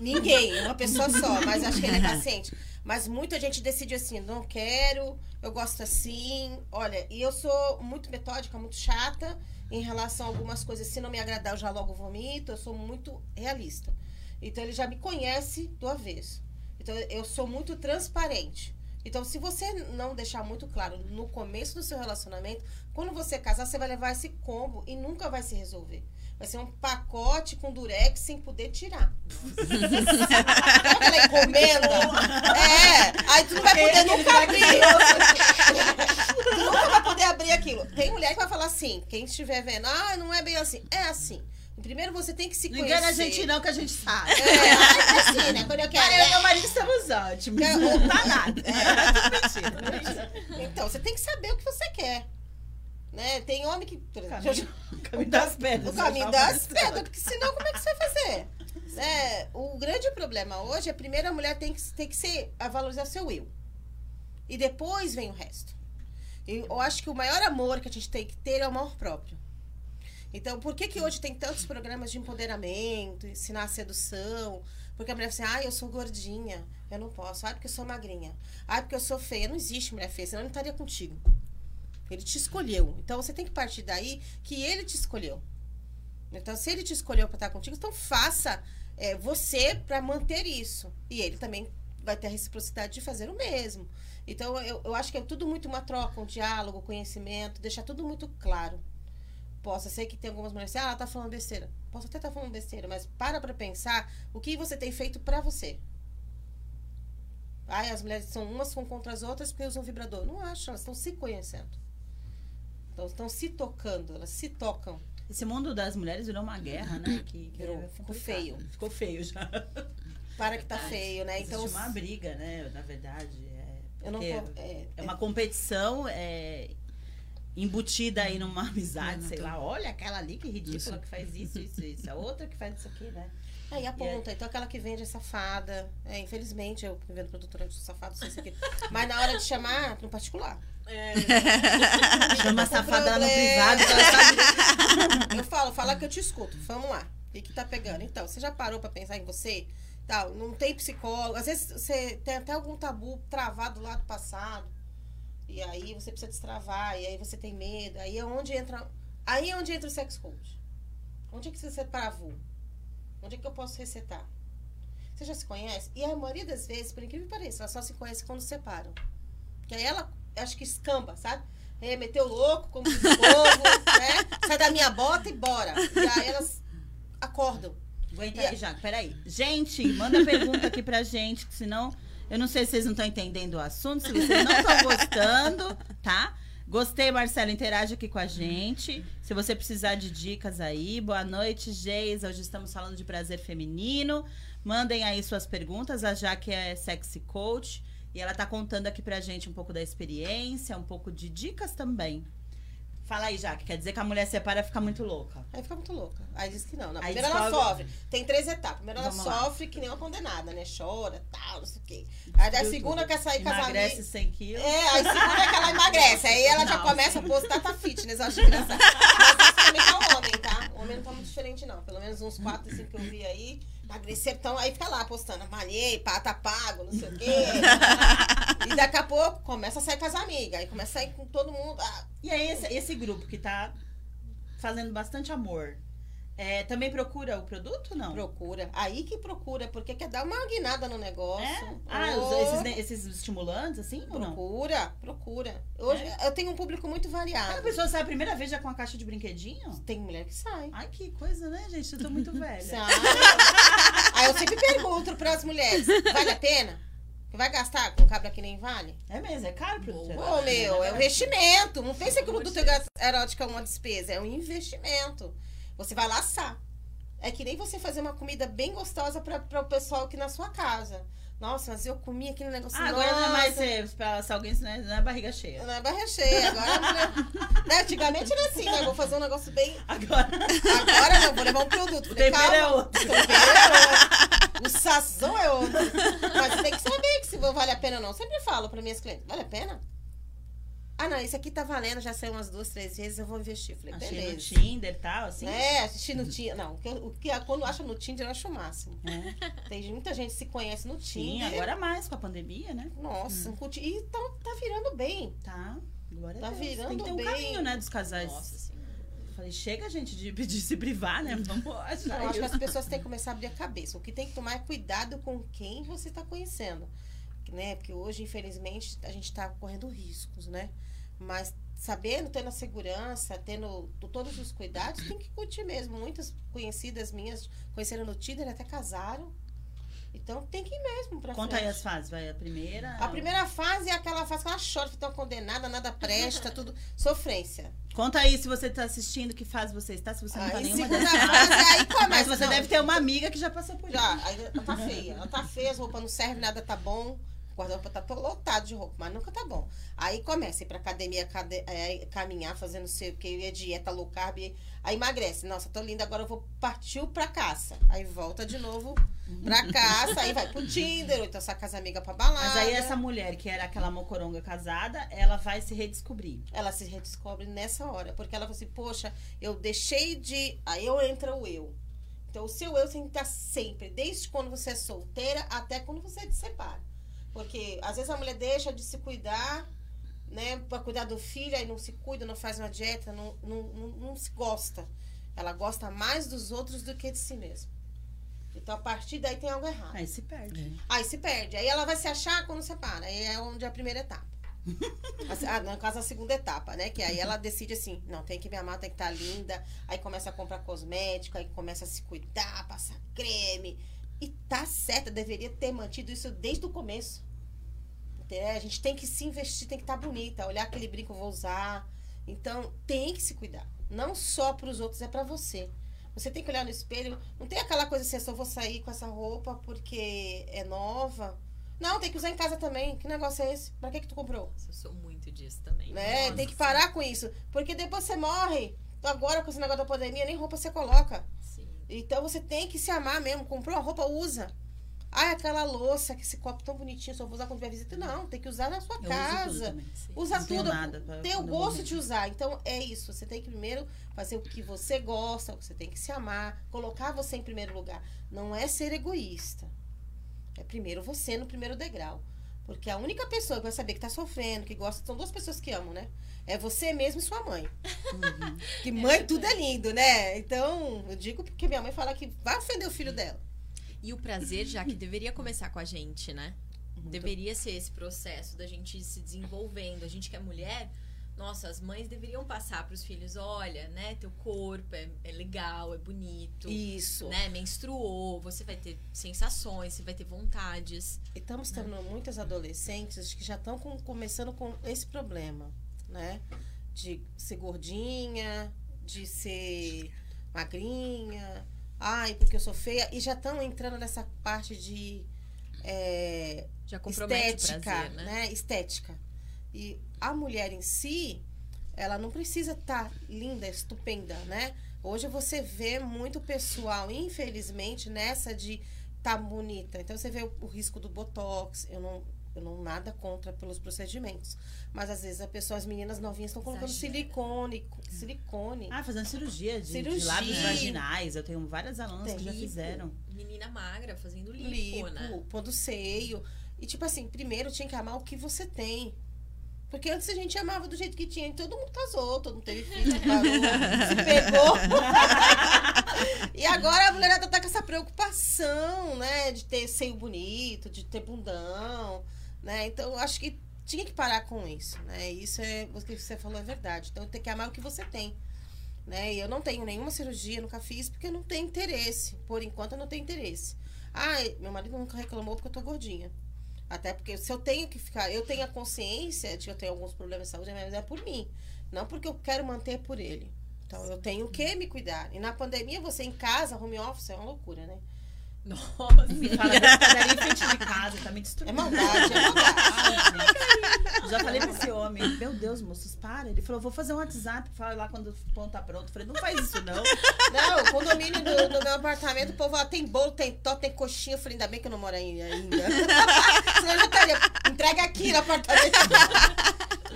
Ninguém, uma pessoa só, mas acho que ele é (laughs) paciente. Mas muita gente decide assim, não quero, eu gosto assim. Olha, e eu sou muito metódica, muito chata em relação a algumas coisas. Se não me agradar, eu já logo vomito. Eu sou muito realista. Então ele já me conhece do avesso. Então eu sou muito transparente. Então, se você não deixar muito claro no começo do seu relacionamento, quando você casar, você vai levar esse combo e nunca vai se resolver. Vai ser um pacote com durex sem poder tirar. Aquela encomenda? É, aí tu não vai poder nunca abrir. (laughs) tu nunca vai poder abrir aquilo. Tem mulher que vai falar assim, quem estiver vendo, ah, não é bem assim. É assim. Primeiro você tem que se Não conhecer. engana a gente não, que a gente sabe. É, é assim, né? Quando eu quero. Eu e meu marido estamos ótimos. É, Não tá nada. É. Então, você tem que saber o que você quer. Né? Tem homem que. por exemplo, Caminho, (laughs) (laughs) caminho das pedras. O caminho das pedras, porque senão como é que você vai fazer? Né? O grande problema hoje é primeiro a mulher tem que, tem que ser, a valorizar seu eu. E depois vem o resto. Eu acho que o maior amor que a gente tem que ter é o amor próprio. Então, por que, que hoje tem tantos programas de empoderamento, ensinar a sedução? Porque a mulher fala assim, ah, eu sou gordinha, eu não posso. Ah, porque eu sou magrinha. Ah, porque eu sou feia. Não existe mulher feia, senão ele não estaria contigo. Ele te escolheu. Então, você tem que partir daí que ele te escolheu. Então, se ele te escolheu para estar contigo, então faça é, você para manter isso. E ele também vai ter a reciprocidade de fazer o mesmo. Então, eu, eu acho que é tudo muito uma troca, um diálogo, conhecimento, deixar tudo muito claro. Possa ser que tem algumas mulheres assim, ah, ela tá falando besteira. Posso até estar falando besteira, mas para pra pensar o que você tem feito para você. Ai, as mulheres são umas são contra as outras porque usam vibrador. Não acho, elas estão se conhecendo. Então, estão se tocando, elas se tocam. Esse mundo das mulheres virou uma guerra, né? Que, que Virou, é ficou feio. Ficou feio já. Para que tá feio, né? Existe Então, uma briga, né? Na verdade. É, eu não tô, é, é uma competição é, embutida aí numa (laughs) amizade, sei lá. Olha aquela ali que ridícula Isso. que faz isso, isso, isso. A outra que faz isso aqui, né? Aí aponta, então aquela que vende é safada. É, infelizmente, eu que vendo produtora sou safada, sou isso aqui. Mas na hora de chamar, no particular. (laughs) Chama a com safada lá no privado. Eu falo, fala que eu te escuto. Vamos lá. O que, que tá pegando? Então, você já parou pra pensar em você? Tal, não tem psicólogo. Às vezes você tem até algum tabu travado lá do passado. E aí você precisa destravar, e aí você tem medo. Aí é onde entra. Aí é onde entra o sex coach. Onde é que você travou? Onde é que eu posso resetar? Você já se conhece? E a maioria das vezes, por incrível que pareça, elas só se conhecem quando separam. Que aí ela, acho que escamba, sabe? É, meteu louco, como diz o povo, (laughs) né? Sai da minha bota e bora. E aí elas acordam. Aguenta E aí, Jaco. Peraí. Gente, manda pergunta aqui pra gente, que senão eu não sei se vocês não estão entendendo o assunto, se vocês não estão gostando, tá? Gostei, Marcelo, interage aqui com a gente. Se você precisar de dicas aí, boa noite, Geisa. Hoje estamos falando de prazer feminino. Mandem aí suas perguntas. A Jaque é sexy coach e ela tá contando aqui pra gente um pouco da experiência, um pouco de dicas também. Fala aí, Jaque. Quer dizer que a mulher separa e fica muito louca. Aí fica muito louca. Aí diz que não. não. Primeiro ela descobre- sofre. Tem três etapas. Primeiro ela Vamos lá. sofre que nem uma condenada, né? Chora, tal, não sei o quê. Aí da Viu segunda tudo. quer sair as Emagrece amigas. 100 quilos. É, aí segunda é que ela emagrece. Aí ela já Não. começa a postar tá (laughs) fitness, eu acho engraçado. Mas isso também tá o homem, tá? O homem não tá muito diferente, não. Pelo menos uns quatro, cinco que eu vi aí. Emagreceram, então aí fica lá postando, malhei, pá, tá pago, não sei o quê. (laughs) E daqui a pouco começa a sair com as amigas. Aí começa a sair com todo mundo. Ah, E aí, esse, esse grupo que tá fazendo bastante amor, é, também procura o produto não? procura. Aí que procura, porque quer dar uma guinada no negócio. É? Ah, Ou- esses, esses estimulantes, assim? Procura, procura. Hoje eu tenho um público muito variado. a pessoa sai a primeira vez já com a caixa de brinquedinho? Tem mulher que sai. Ai, que coisa, né, gente? Eu tô muito (laughs) velha. Sai. Aí eu sempre pergunto pras mulheres: vale a pena? Vai gastar com cabra que nem vale? É mesmo, é caro o produto. Ô, meu, é um investimento. Não pense que o produto erótico é uma despesa, é um investimento. Você vai laçar. É que nem você fazer uma comida bem gostosa para o pessoal aqui na sua casa. Nossa, mas eu comi aquele negócio. Ah, agora não é mais nossa, ser, pra se alguém não é, não é barriga cheia. Não é barra cheia. Agora mulher. né? Antigamente era assim, né? Vou fazer um negócio bem. Agora Agora não, vou levar um produto. o Falei, tempero é outro. O tempero é outro. O sazão é outro. Mas tem que saber que se vale a pena ou não. Sempre falo para minhas clientes: vale a pena? Ah, não, esse aqui tá valendo, já saiu umas duas, três vezes, eu vou investir. Falei, Achei no beleza. Tinder e tal, assim. É, assistir no Tinder. Não, o que, o que quando acha no Tinder, eu acho o máximo. É. Tem muita gente que se conhece no Sim, Tinder. agora mais com a pandemia, né? Nossa, um curti- e tá, tá virando bem. Tá. Glória Tá a Deus. virando Tem que ter um bem. caminho, né, dos casais. Nossa senhora. Falei, chega, gente, de, de se privar, né? Vamos achar (laughs) Eu acho que as pessoas têm que começar a abrir a cabeça. O que tem que tomar é cuidado com quem você está conhecendo. Né? Porque hoje, infelizmente, a gente está correndo riscos, né? Mas sabendo, tendo a segurança, tendo todos os cuidados, tem que curtir mesmo. Muitas conhecidas minhas conheceram no Tinder, até casaram. Então tem que ir mesmo pra Conta aí frente. as fases, vai. A primeira. A primeira fase é aquela fase que ela chora, fica tão condenada, nada presta, tudo. Sofrência. Conta aí se você tá assistindo, que fase você está, se você não tá Aí, nenhuma segunda dessas fase, aí começa. Mas você não, deve ter uma amiga que já passou por isso. Já, aí ela tá feia. Ela tá feia, as roupas não servem, nada tá bom. O guarda-roupa tá todo lotado de roupa, mas nunca tá bom. Aí começa a ir pra academia, cade- é, caminhar, fazendo sei o que, é dieta low carb. Aí emagrece. Nossa, tô linda, agora eu vou partir pra caça. Aí volta de novo pra (laughs) caça, aí vai pro Tinder, ou então sai com as amigas pra balada. Mas aí essa mulher, que era aquela mocoronga casada, ela vai se redescobrir. Ela se redescobre nessa hora, porque ela fala assim, poxa, eu deixei de. Aí eu entra o eu. Então o seu eu tem que estar sempre, desde quando você é solteira até quando você se separa. Porque às vezes a mulher deixa de se cuidar, né, pra cuidar do filho, aí não se cuida, não faz uma dieta, não, não, não, não se gosta. Ela gosta mais dos outros do que de si mesma. Então a partir daí tem algo errado. Aí se perde. Aí se perde. Aí ela vai se achar quando separa. Aí é onde é a primeira etapa. (laughs) Ah, no caso, a segunda etapa, né? Que aí ela decide assim: não, tem que me amar, tem que estar linda. Aí começa a comprar cosmético, aí começa a se cuidar, passar creme. E tá certa, deveria ter mantido isso desde o começo. É, a gente tem que se investir, tem que estar bonita. Olhar aquele brinco, eu vou usar. Então, tem que se cuidar. Não só para os outros, é para você. Você tem que olhar no espelho. Não tem aquela coisa assim, eu só vou sair com essa roupa porque é nova. Não, tem que usar em casa também. Que negócio é esse? Pra que, que tu comprou? Eu sou muito disso também. Né? Nossa Tem que parar com isso. Porque depois você morre. Agora, com esse negócio da pandemia, nem roupa você coloca. Sim. Então você tem que se amar mesmo. Comprou a roupa, usa. Ah, aquela louça, que esse copo tão bonitinho, só vou usar quando tiver visita. Não, tem que usar na sua Eu tudo casa. tudo. nada pra- Ter o gosto de usar. Então, é isso. Você tem que primeiro fazer o que você gosta, você tem que se amar, colocar você em primeiro lugar. Não é ser egoísta. É primeiro você no primeiro degrau. Porque a única pessoa que vai saber que tá sofrendo, que gosta, são duas pessoas que amam, né? É você mesmo e sua mãe. Uhum. Que mãe, tudo é lindo, né? Então, eu digo porque minha mãe fala que vai ofender o filho dela. E o prazer, já que deveria começar com a gente, né? Deveria ser esse processo da gente se desenvolvendo. A gente que é mulher, nossa, as mães deveriam passar para os filhos, olha, né, teu corpo é, é legal, é bonito, Isso. né, menstruou, você vai ter sensações, você vai ter vontades. E estamos tendo muitas adolescentes que já estão com- começando com esse problema, né? De ser gordinha, de ser magrinha, ai, porque eu sou feia, e já estão entrando nessa parte de é, estética, prazer, né? né? Estética. E a mulher em si, ela não precisa estar linda, estupenda, né? Hoje você vê muito pessoal, infelizmente, nessa de tá bonita. Então você vê o, o risco do botox. Eu não, eu não nada contra pelos procedimentos, mas às vezes a pessoa, as meninas novinhas estão colocando Exagera. silicone, silicone. Ah, fazendo cirurgia de, de Cirurgia. lábios vaginais. Eu tenho várias alunas que já Lipo. fizeram. Menina magra fazendo lipo, lipo, né? pondo seio. E tipo assim, primeiro tinha que amar o que você tem. Porque antes a gente amava do jeito que tinha, e todo mundo casou, todo mundo teve filho, (laughs) parou, se pegou. (laughs) e agora a mulherada tá com essa preocupação, né? De ter seio bonito, de ter bundão, né? Então, eu acho que tinha que parar com isso, né? Isso é o que você falou é verdade. Então, tem que amar o que você tem. Né? E eu não tenho nenhuma cirurgia, nunca fiz, porque eu não tenho interesse. Por enquanto, eu não tenho interesse. Ah, meu marido nunca reclamou porque eu tô gordinha. Até porque se eu tenho que ficar, eu tenho a consciência de que eu tenho alguns problemas de saúde, mas é por mim. Não porque eu quero manter por ele. Então eu tenho que me cuidar. E na pandemia, você em casa, home office, é uma loucura, né? Nossa. Me fala da padaria em frente de casa, tá me É destruindo. maldade, é maldade. Ai, gente. Já falei pra esse homem, meu Deus, moços, para. Ele falou, vou fazer um WhatsApp, fala lá quando o pão tá pronto. Eu falei, não faz isso não. Não, o condomínio do, do meu apartamento, o povo lá tem bolo, tem tó, tem coxinha. Eu falei, ainda bem que eu não moro aí ainda. (laughs) Senão eu já estaria. Entrega aqui no apartamento.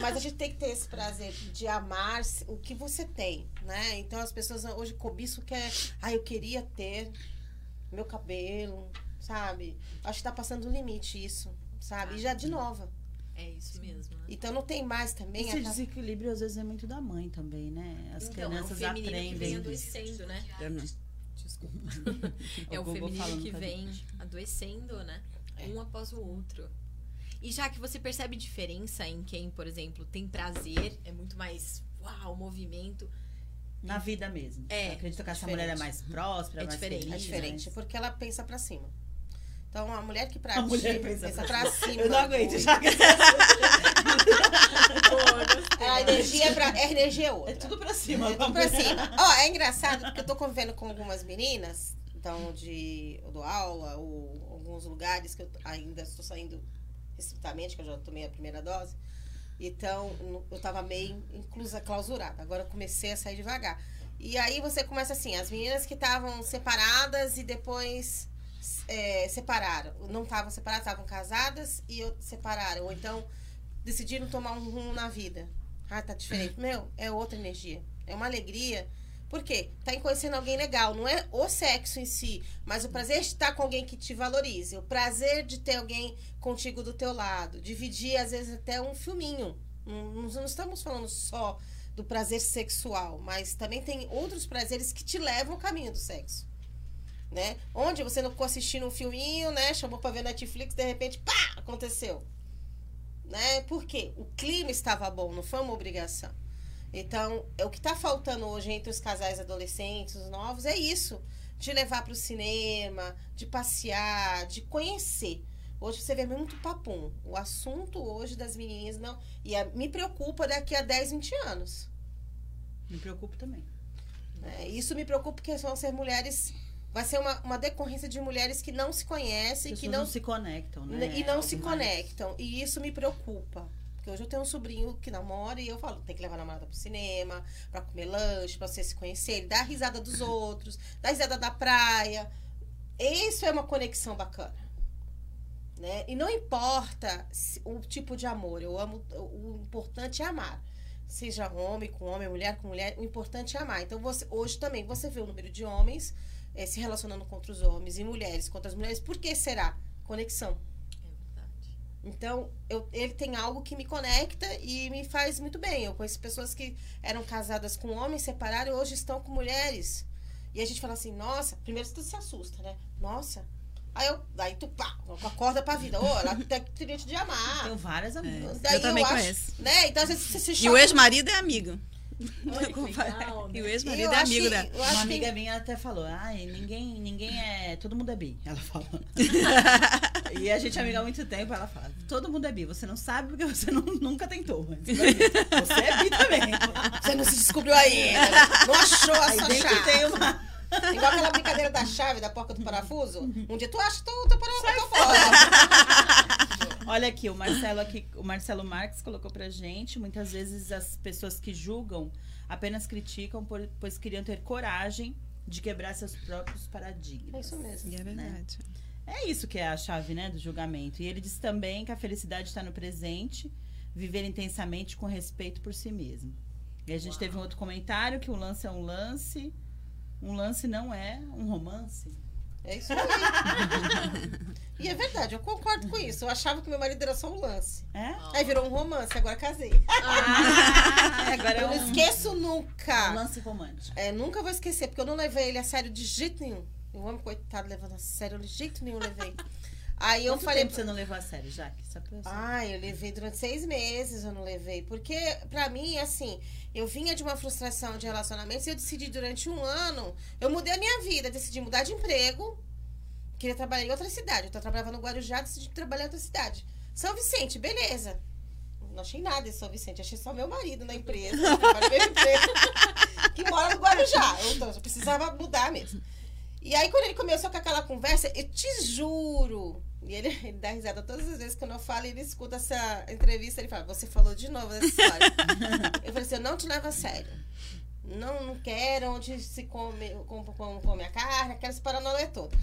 Mas a gente tem que ter esse prazer de amar o que você tem, né? Então as pessoas hoje cobiçam que é. Ah, eu queria ter meu cabelo, sabe? Acho que tá passando do limite isso, sabe? E já de nova. É isso mesmo, né? Então não tem mais também. Esse aquela- desequilíbrio às vezes é muito da mãe também, né? As Então, é o crianças feminino que vem aprendem. adoecendo, né? Desculpa. (laughs) é o Google feminino que a vem gente. adoecendo, né? É. Um após o outro. E já que você percebe diferença em quem, por exemplo, tem prazer, é muito mais uau, movimento. Na vida mesmo. É, Eu acredito que essa diferente. mulher é mais próspera, É mais diferente. feliz. É diferente, mais- porque ela pensa pra cima. Então, a mulher que pratica, mulher pensa pensa, pra pra cima. (laughs) Eu não aguento, já que (laughs) A energia é, pra, é energia outra. é tudo pra cima. É tudo pra cima. Ó, é engraçado porque eu tô convivendo com algumas meninas, então, de. Eu dou aula, ou alguns lugares que eu ainda estou saindo recentemente, que eu já tomei a primeira dose. Então, eu tava meio inclusa, clausurada. Agora eu comecei a sair devagar. E aí você começa assim, as meninas que estavam separadas e depois é, separaram. Não estavam separadas, estavam casadas e separaram. Ou então decidiram tomar um rumo na vida. Ah, tá diferente. (clears throat) Meu, é outra energia. É uma alegria. Por quê? Tá conhecendo alguém legal. Não é o sexo em si, mas o prazer de estar com alguém que te valorize. O prazer de ter alguém contigo do teu lado. Dividir, às vezes, até um filminho. Não- não estamos falando só do prazer sexual, mas também tem outros prazeres que te levam ao caminho do sexo. Né? Onde você não ficou assistindo um filminho, né? Chamou pra ver Netflix, de repente, pá, aconteceu. Né? Por quê? O clima estava bom, não foi uma obrigação. Então, é o que está faltando hoje entre os casais adolescentes, os novos, é isso. De levar para o cinema, de passear, de conhecer. Hoje você vê muito papum. O assunto hoje das menininhas não. E a- me preocupa daqui a 10, 20 anos. Me preocupo também. né? Isso me preocupa porque vão ser mulheres. Vai ser uma, uma decorrência de mulheres que não se conhecem, que não, não se conectam, né? e não se mais- conectam. E isso me preocupa. Porque hoje eu tenho um sobrinho que namora e eu falo, tem que levar a namorada pro cinema, pra comer lanche, pra você se conhecer, dar risada dos (coughs) outros, dar risada da praia. Isso é uma conexão bacana. Né? E não importa o tipo de amor. Eu amo. O importante é amar. Seja homem com homem, mulher com mulher, o importante é amar. Então, você, hoje também você vê o número de homens eh, se relacionando contra os homens e mulheres contra as mulheres. Por que será? Conexão. É. Então, eu, ele tem algo que me conecta e me faz muito bem. Eu conheço pessoas que eram casadas com homens, separaram e hoje estão com mulheres. E a gente fala assim, nossa, primeiro você se assusta, né? Nossa. Aí eu, aí tu pá, acorda pra vida. Ô, ela tem que te amar. Tenho várias amigas. Daí eu também acho- conheço. Né? Então, às vezes você se E o choca. ex-marido é amigo. Que legal, né? E o ex-marido é amigo que- acho Uma que- amiga minha até falou, ai, ninguém, ninguém é. Todo mundo é bi. Ela fala. (laughs) e a gente é amiga há muito tempo, ela fala, todo mundo é bi. Você não sabe porque você não- nunca tentou. Mas você é bi também. Você não se descobriu ainda. né? Não achou a Aí sua chave. tem uma. Igual aquela brincadeira da chave, da porca do parafuso. Um dia tu acha teu parafuso teu fora. Olha aqui, o Marcelo aqui, o Marcelo Marques colocou pra gente, muitas vezes as pessoas que julgam apenas criticam por- pois queriam ter coragem de quebrar seus próprios paradigmas. É isso mesmo. E é verdade. É isso que é a chave, né, do julgamento. E ele diz também que a felicidade está no presente, viver intensamente com respeito por si mesmo. E a gente teve um outro comentário que o lance é um lance, um lance não é um romance. É isso aí. e é verdade, eu concordo com isso. Eu achava que meu marido era só um lance. É? Aí virou um romance, agora casei. Ah, (laughs) agora é Eu não um, esqueço um nunca. lance romântico. É, nunca vou esquecer, porque eu não levei ele a sério de jeito nenhum. O homem, coitado, levando a sério, de jeito nenhum levei. Aí eu Quanto falei. tempo você não levou a sério, Jaque? Só pra eu saber. Ai, eu levei durante seis meses, eu não levei. Porque, pra mim, assim, eu vinha de uma frustração de relacionamentos e eu decidi durante um ano, eu mudei a minha vida, decidi mudar de emprego, queria trabalhar em outra cidade. Eu trabalhava no Guarujá, decidi trabalhar em outra cidade. São Vicente, beleza. Não achei nada em São Vicente, achei só meu marido na empresa, emprego, (laughs) que mora no Guarujá. Então, eu precisava mudar mesmo. E aí, quando ele começou com aquela conversa, eu te juro. E ele, (laughs) ele dá risada todas as vezes que eu falo e ele escuta essa entrevista. Ele fala: Você falou de novo essa história. (laughs) eu falei assim: Eu não te levo a sério. Não, não quero onde se come, come, come, come a carne, quero esse paranauê todo.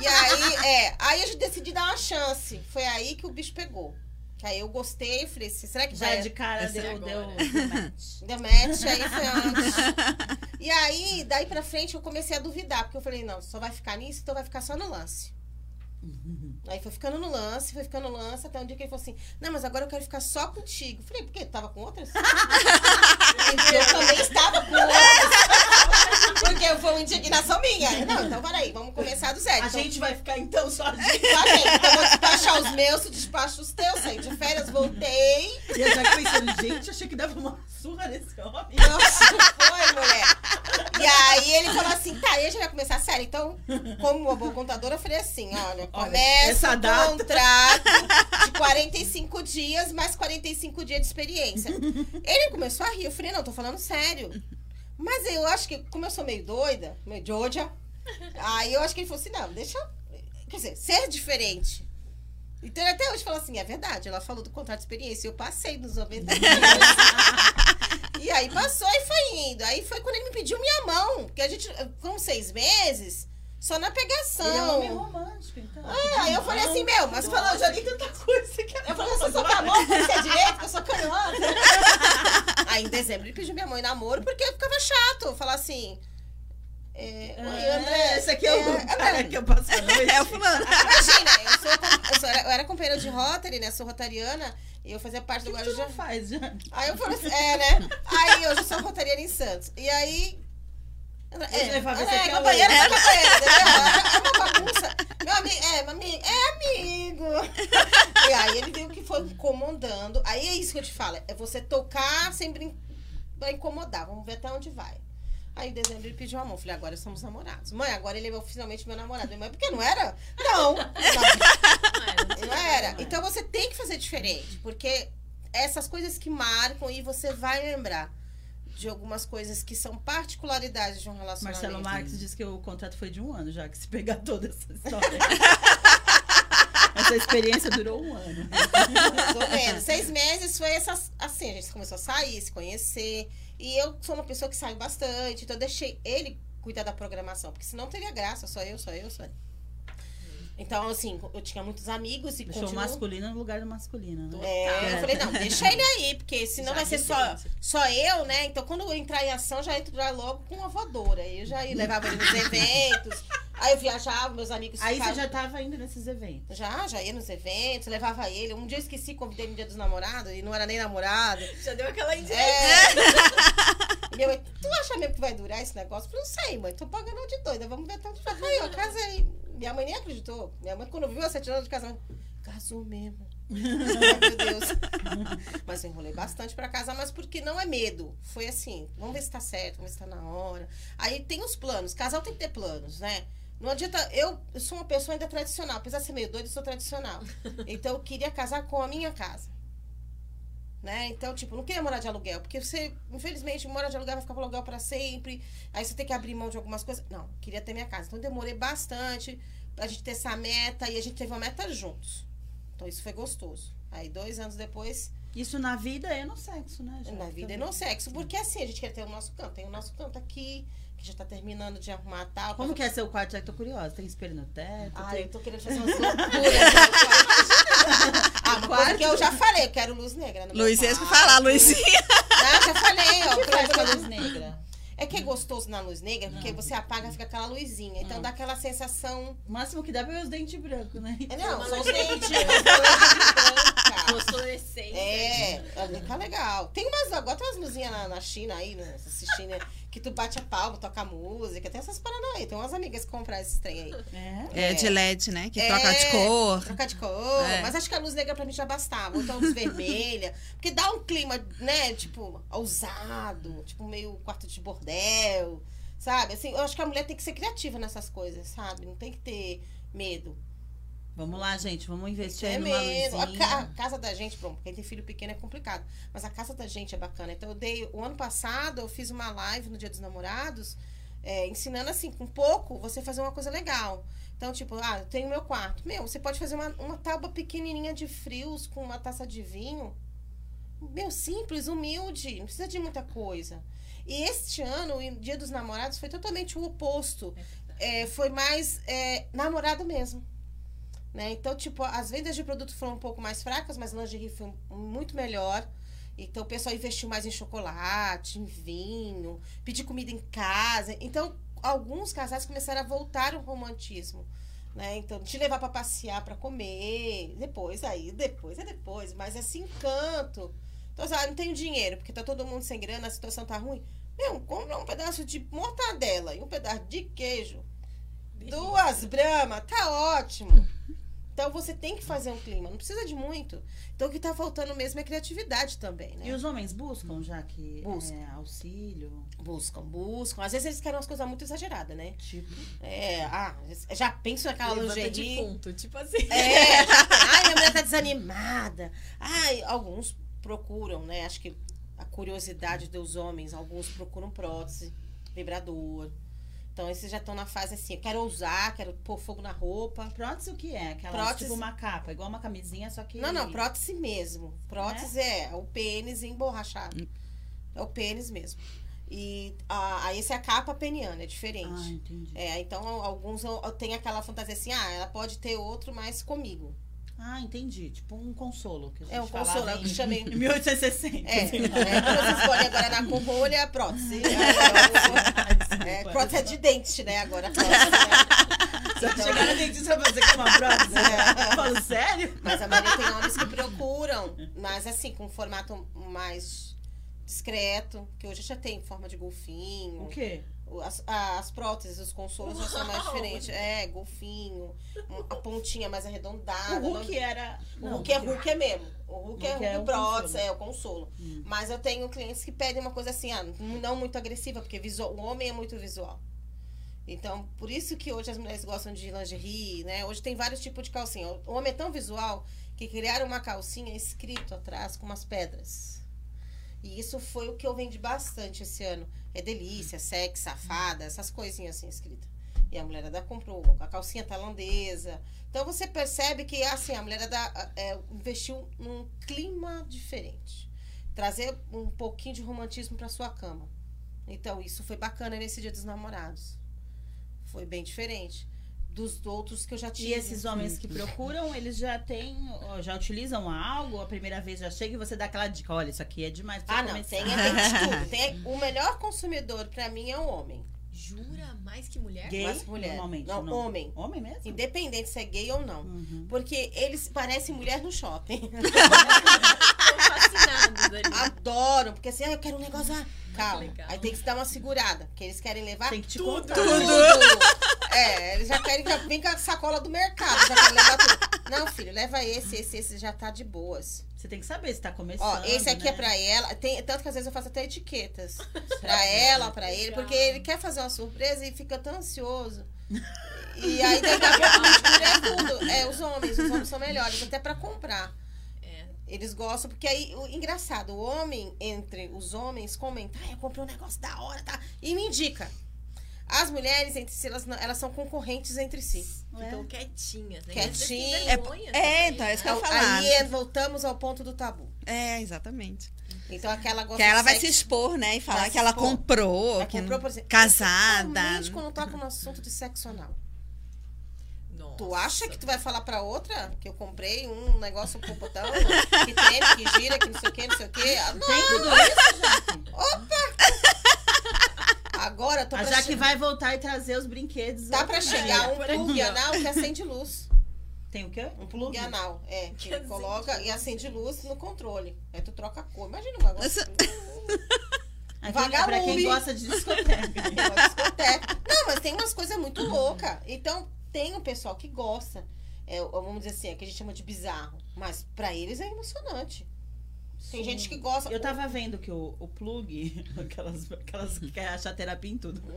E aí, é, aí eu decidi dar uma chance. Foi aí que o bicho pegou. Que aí eu gostei e falei assim: será que Já vai. de cara deu, agora. deu, deu match. (laughs) Deu match, aí foi antes. E aí, daí pra frente, eu comecei a duvidar, porque eu falei, não, só vai ficar nisso, então vai ficar só no lance. Aí foi ficando no lance, foi ficando no lance, até um dia que ele falou assim, não, mas agora eu quero ficar só contigo. Falei, por quê? Tava com outras? (laughs) Eu também estava com outras. Porque foi uma indignação minha. Não, então peraí, vamos começar do zero. A Então, gente vai ficar então só de... (laughs) tá, gente, então eu vou despachar os meus, tu despacha os teus. Saí de férias, voltei. E eu já pensando, gente, achei que dava uma surra nesse homem. Nossa, não foi, mulher. E aí ele falou assim, tá, aí a gente vai começar a série. Então, como uma boa contadora, eu falei assim, olha, começa o data. contrato (laughs) de 45 dias, mais 45 dias de experiência. Ele começou a rir, eu falei, não, tô falando sério. Mas eu acho que, como eu sou meio doida, meio doida, aí eu acho que ele falou assim, não, deixa, quer dizer, ser diferente. Então ele até hoje fala assim, é verdade, ela falou do contrato de experiência, eu passei nos 90 dias. (laughs) E aí passou e foi indo. Aí foi quando ele me pediu minha mão. Porque a gente, com seis meses, só na pegação. Ele é um homem romântico, então. É, aí eu falei assim, meu, mas falou, já li tanta coisa que Eu falei, você só tá porque você é direito, que eu sou canhota. (laughs) Aí em dezembro ele pediu minha mãe namoro porque ficava chato. Falar assim. É, Oi, André. esse aqui é o é, cara que eu passo a noite. (laughs) É o fulano. Imagina, eu, sou, eu, sou- eu era companheira de Rotary, né? Sou rotariana. E eu fazia parte do que tu Guarujá. faz, já? Aí eu falei assim, é, né? Aí hoje eu sou rotariana em Santos. E aí. Você É, vai ver é, é o companheira Leandro. da companheira, entendeu? É uma bagunça. Meu amigo, é, meu amigo, é amigo. E aí ele viu que foi incomodando. Aí é isso que eu te falo, é você tocar sem brin... vai incomodar. Vamos ver até onde vai. Aí em dezembro ele pediu a mão. Falei, agora somos namorados. Mãe, agora ele é oficialmente meu namorado. Minha mãe, porque não era? Não. Não, não era. Então você tem que fazer diferente. Porque essas coisas que marcam e você vai lembrar de algumas coisas que são particularidades de um relacionamento. Marcelo Marques disse que o contrato foi de um ano, já que se pegar toda essa história. (laughs) essa experiência durou um ano. Tô vendo. Seis meses foi essas, assim, a gente começou a sair, se conhecer. E eu sou uma pessoa que saio bastante, então eu deixei ele cuidar da programação, porque senão teria graça, só eu, só eu, só eu. Então, assim, eu tinha muitos amigos e Deixou o continuo... masculino no lugar do masculino, né? É, eu falei, não, deixa ele aí, porque senão Já vai ser só, só eu, né? Então, quando eu entrar em ação, já entro logo com uma voadora. Aí eu já ia, levava ele nos (laughs) eventos. Aí eu viajava, meus amigos Aí você ficavam- já tava indo nesses eventos. Já, já ia nos eventos, levava ele. Um dia eu esqueci, convidei no dia dos namorados, e não era nem namorado. Já deu aquela indireta. É. E minha mãe, tu acha mesmo que vai durar esse negócio? Eu falei, não sei, mãe, tô pagando de doida, vamos ver até onde vai. Aí eu casei. Minha mãe nem acreditou. Minha mãe, quando viu a certidão de casamento, casou mesmo. (laughs) Ai, meu Deus. Mas eu enrolei bastante pra casar, mas porque não é medo. Foi assim, vamos ver se tá certo, vamos ver se tá na hora. Aí tem os planos. Casal tem que ter planos, né? Não adianta. Eu, eu sou uma pessoa ainda tradicional. Apesar de ser meio doida, eu sou tradicional. (laughs) Então eu queria casar com a minha casa. Né? Então, tipo, não queria morar de aluguel, porque você, infelizmente, mora de aluguel, vai ficar com aluguel pra sempre. Aí você tem que abrir mão de algumas coisas. Não, queria ter minha casa. Então, demorei bastante pra gente ter essa meta e a gente teve uma meta juntos. Então, isso foi gostoso. Aí, dois anos depois, Isso na vida e no sexo, né? já? na vida Também. no sexo. Porque assim, a gente quer ter o nosso canto. Tem o nosso canto aqui, que já tá terminando de arrumar tal. Como que é seu quarto? Já tô curiosa. Tem espelho no teto? Ah, tem... eu tô querendo fazer umas (laughs) loucuras. (laughs) ah, uma coisa que eu já falei, eu quero luz negra no meu Luiz, isso que falar, Luizinha. Não, já falei, ó. (laughs) Que pra- faz com a pra- luz negra? É que é gostoso na luz negra, porque você apaga, fica aquela luzinha. Então Hum. dá aquela sensação. O máximo que dá é ver os dentes brancos, né? É, não, são os dentes, (laughs) branca. Fosforescente. É, ali tá legal. Tem umas, agora tem umas luzinhas na, na China aí, né, assistindo, né, que tu bate a palma, toca música, tem essas paradas aí. Tem umas amigas que compraram esses trem aí. É. É, de LED, né? Que É. troca de cor. Trocar de cor. É. Mas acho que a luz negra pra mim já bastava. Ou então luz vermelha. (laughs) Porque dá um clima, né, tipo, ousado. Tipo, meio quarto de bordel. Sabe? Assim, eu acho que a mulher tem que ser criativa nessas coisas, sabe? Não tem que ter medo. Vamos lá, gente. Vamos investir É medo. A, ca- a casa da gente, pronto, quem tem filho pequeno é complicado. Mas a casa da gente é bacana. Então, eu dei. O ano passado, eu fiz uma live no Dia dos Namorados, é, ensinando assim, com pouco, você fazer uma coisa legal. Então, tipo, ah, eu tenho meu quarto. Meu, você pode fazer uma, uma tábua pequenininha de frios com uma taça de vinho. Meu, simples, humilde. Não precisa de muita coisa. E este ano, o Dia dos Namorados, foi totalmente o oposto. É, foi mais é, namorado mesmo. Né? Então, tipo, as vendas de produto foram um pouco mais fracas, mas lingerie foi muito melhor. Então, o pessoal investiu mais em chocolate, em vinho, pedir comida em casa. Então, alguns casais começaram a voltar o romantismo. Né? Então, te levar para passear, para comer. Depois, aí, depois, é depois. Mas esse encanto. Então, assim, ah, não tenho dinheiro, porque tá todo mundo sem grana, a situação tá ruim. Meu, compra um pedaço de mortadela e um pedaço de queijo. Duas bramas, tá ótimo. Então você tem que fazer um clima, não precisa de muito. Então o que tá faltando mesmo é criatividade também, né? E os homens buscam, já que Buscam. é auxílio? Buscam, buscam. Às vezes eles querem umas coisas muito exageradas, né? Tipo. É, ah, já penso naquela Levanta lingerie. defunto, tipo assim. É, ai, minha mulher tá desanimada. Ai, alguns procuram, né? Acho que a curiosidade dos homens, alguns procuram prótese, vibrador. Então, esses já estão na fase assim, eu quero usar, quero pôr fogo na roupa. Prótese o que é? Aquela Prótese- tipo uma capa, igual uma camisinha, só que. Não, não, prótese mesmo. Prótese é, o pênis emborrachado. É o pênis mesmo. E aí essa é a capa peniana, é diferente. Ah, entendi. É, então alguns têm aquela fantasia assim, ah, ela pode ter outro, mas comigo. Ah, entendi. Tipo um consolo. Que a gente É um consolo, é em- chamei. (laughs) Em 1860. É, assim. é quando você escolhe agora na com rolha, é prótese. É, é, prótese é de dente, né? Agora prótese. Né? (laughs) Só Então- chegar no dentista pra fazer com uma prótese. né? Eu falo, sério? Mas a maioria tem homens que procuram, mas assim, com um formato mais discreto, que hoje já tem forma de golfinho. O quê? As, as próteses, os consolos já são mais Uau! diferentes. É, golfinho, a pontinha mais arredondada. O Hulk era. O Não, Hulk é Hulk é mesmo. O Hulk é Hulk é Hulk o prótese, é o consolo. Hum. Mas eu tenho clientes que pedem uma coisa assim, ah, não muito agressiva, porque visual, o homem é muito visual. Então, por isso que hoje as mulheres gostam de lingerie, né? Hoje tem vários tipos de calcinha. O homem é tão visual que criaram uma calcinha escrito atrás com umas pedras. E isso foi o que eu vendi bastante esse ano. É delícia, sexy, safada, essas coisinhas assim escritas. E a mulherada comprou a calcinha tailandesa. Então você percebe que assim, a mulherada é, investiu num clima diferente. Trazer um pouquinho de romantismo para sua cama. Então isso foi bacana nesse dia dos namorados. Foi bem diferente. Dos outros que eu já tive. E esses homens que procuram, eles já têm, ó, já utilizam algo, a primeira vez já chega e você dá aquela dica, olha, isso aqui é demais pra Ah, não, começar. tem, tem. (laughs) Tem, o melhor consumidor pra mim é o homem. Jura? Mais que mulher? Gay, mais que mulher. normalmente, Não, não. homem. Homem mesmo? Independente se é gay ou não. Uhum. Porque eles parecem mulher no shopping. (laughs) Adoram, porque assim, ah, eu quero um negócio. ah, Calma. legal. Aí tem que se dar uma segurada, porque eles querem levar Tem que te tudo. contar. tudo. É, eles já querem já vem com a sacola do mercado, já querem levar tudo. Não, filho, leva esse, esse, esse já tá de boas. Você tem que saber se tá começando. Ó, esse aqui né? é pra ela. Tem, tanto que às vezes eu faço até etiquetas. (laughs) Pra ela, pra ele, porque ele quer fazer uma surpresa e fica tão ansioso. E aí daqui a pouco é tudo. É, os homens, os homens são melhores, até pra comprar. É. Eles gostam, porque aí, o engraçado, o homem, entre os homens, comenta, ah, eu comprei um negócio da hora, tá? E me indica. As mulheres, entre si, elas, não- elas são concorrentes entre si. Ficam quietinhas, né? Quietinha. Às vezes tem É, vergonha é, então, é isso que eu falar. Aí é, voltamos ao ponto do tabu. É, exatamente. Então aquela gosta Que ela vai se sexo. expor, né? E falar que se ela expor. comprou. Ela que comprou, por exemplo, casada. Principalmente quando toca no assunto de sexo anal. Tu acha que tu vai falar pra outra que eu comprei um negócio com botão que treme, que gira, que não sei o que, não sei o que? Ah, não. Tem tudo isso, gente? Agora tô pra Jaque che- vai voltar e trazer os brinquedos. Tá pra chegar um plug anal que acende luz. Tem o quê? Um plug anal, é. Que Que coloca e acende luz no controle. Aí tu troca a cor. Imagina um negócio. Essa- Vagalume. Pra quem gosta de discoteca. (laughs) Uma discoteca. Não, mas tem umas coisas muito loucas. Então, tem um pessoal que gosta. É, vamos dizer assim, é que a gente chama de bizarro. Mas pra eles é emocionante. Tem gente que gosta. Eu tava vendo que o, o plug, (laughs) aquelas, aquelas que quer achar terapia em tudo. (laughs)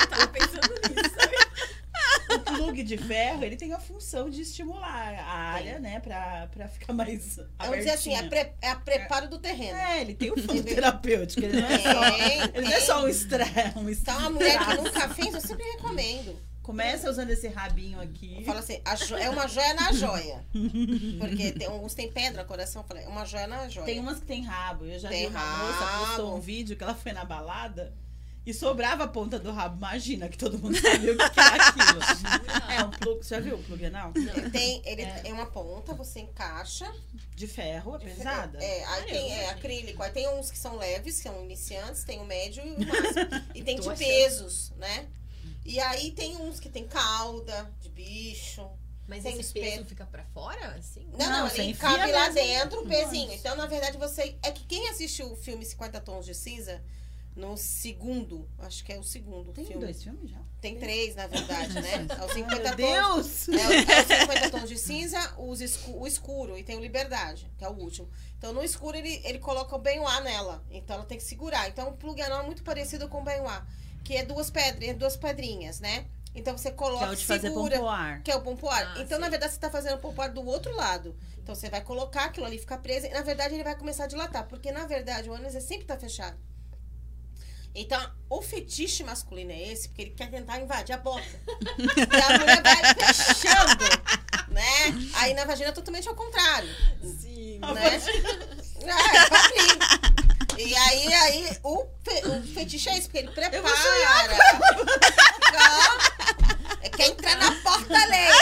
Eu tava pensando nisso? O plug de ferro, ele tem a função de estimular a área, né? Pra, pra ficar mais Vamos dizer assim, é, pre- é a preparo do terreno. É, ele tem um fundo terapêutico. Ele não é Tem, só, ele não é tem. só um estresse. Um Então, a mulher que nunca fez, eu sempre recomendo. Começa usando esse rabinho aqui. Eu falo assim, jo- é uma joia na joia. Porque tem, uns tem pedra, coração. Eu falei, é uma joia na joia. Tem umas que tem rabo. Eu já Tem vi uma moça rabo. postou um vídeo que ela foi na balada e sobrava a ponta do rabo. Imagina que todo mundo sabia o que que era aquilo. (laughs) é um plug. Você já viu o plug anal? Ele tem, ele É. é uma ponta, você encaixa. De ferro, é pesada. É, aí tem é, acrílico. Aí tem uns que são leves, que são iniciantes, tem o médio e o (laughs) máximo. E tem de achando. pesos, né? E aí tem uns que tem cauda de bicho. Mas Tem esse peso fica pra fora, assim? Não, Não, não, ele cabe lá mesmo dentro o no pezinho. Então, na verdade, você. É que quem assiste o filme 50 Tons de Cinza, no segundo, acho que é o segundo Tem filme. dois filmes já. Tem três, na verdade, né? É o 50 Meu Tons. Deus! É o, é o 50 tons de cinza, os escu- o escuro e tem o liberdade, que é o último. Então no escuro ele, ele coloca o bem-ar nela. Então ela tem que segurar. Então o plug anal é muito parecido com o bem-ar, que é duas pedras, duas pedrinhas, né? Então você Que coloca, é o de fazer segura, pompoar. que é o pompoar. Ah, então na sei. verdade você tá fazendo o pompoar do outro lado. Então você vai colocar aquilo ali fica preso e na verdade ele vai começar a dilatar, porque na verdade o ânus é sempre tá fechado. Então, o fetiche masculino é esse, porque ele quer tentar invadir a bota. (laughs) e a mulher vai fechando, né? Aí na vagina é totalmente ao contrário, Sim. né? É, pra abrir. E aí, aí o, fe- o fetiche é esse, porque ele prepara. Ó, Quer entrar na porta alheia.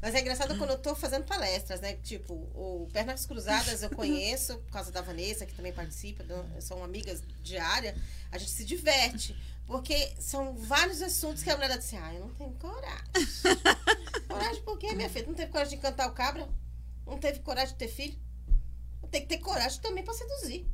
Mas é engraçado quando eu tô fazendo palestras, né? Tipo, o Pernas Cruzadas eu conheço, por causa da Vanessa, que também participa, são amigas diárias. A gente se diverte. Porque são vários assuntos que a mulher diz assim, ah, eu não tenho coragem. coragem por quê, minha filha? Não teve coragem de cantar o cabra? Não teve coragem de ter filho? Tem que ter coragem também pra seduzir.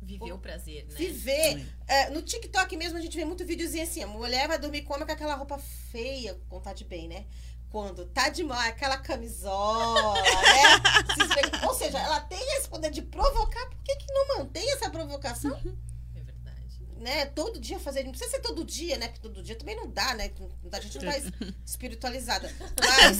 Viver o prazer, né? Viver. É, no TikTok mesmo a gente vê muito videozinho assim: a mulher vai dormir como com aquela roupa feia, tá de bem, né? Quando tá de mal, aquela camisola, (laughs) né? Se Ou seja, ela tem esse poder de provocar, por que, que não mantém essa provocação? É verdade. né? Todo dia fazer. Não precisa ser todo dia, né? Porque todo dia também não dá, né? A gente não faz (laughs) espiritualizada. Mas,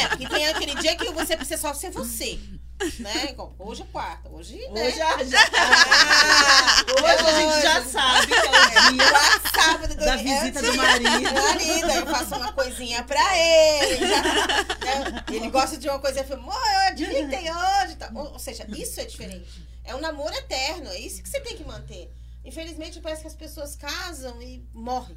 é, porque tem aquele dia que você precisa só ser você. (laughs) Né? Hoje é quarta, hoje. né? Hoje, (laughs) já, já- Ah, hoje a gente já hoje. sabe que é o (laughs) dia sábado, da domingo, visita do marido. marido, aí eu faço uma coisinha pra ele. já, né? Ele gosta de uma coisa, eu falo, eu adiantei hoje. Tá? Ou, ou seja, isso é diferente. É um namoro eterno, é isso que você tem que manter. Infelizmente, parece que as pessoas casam e morrem.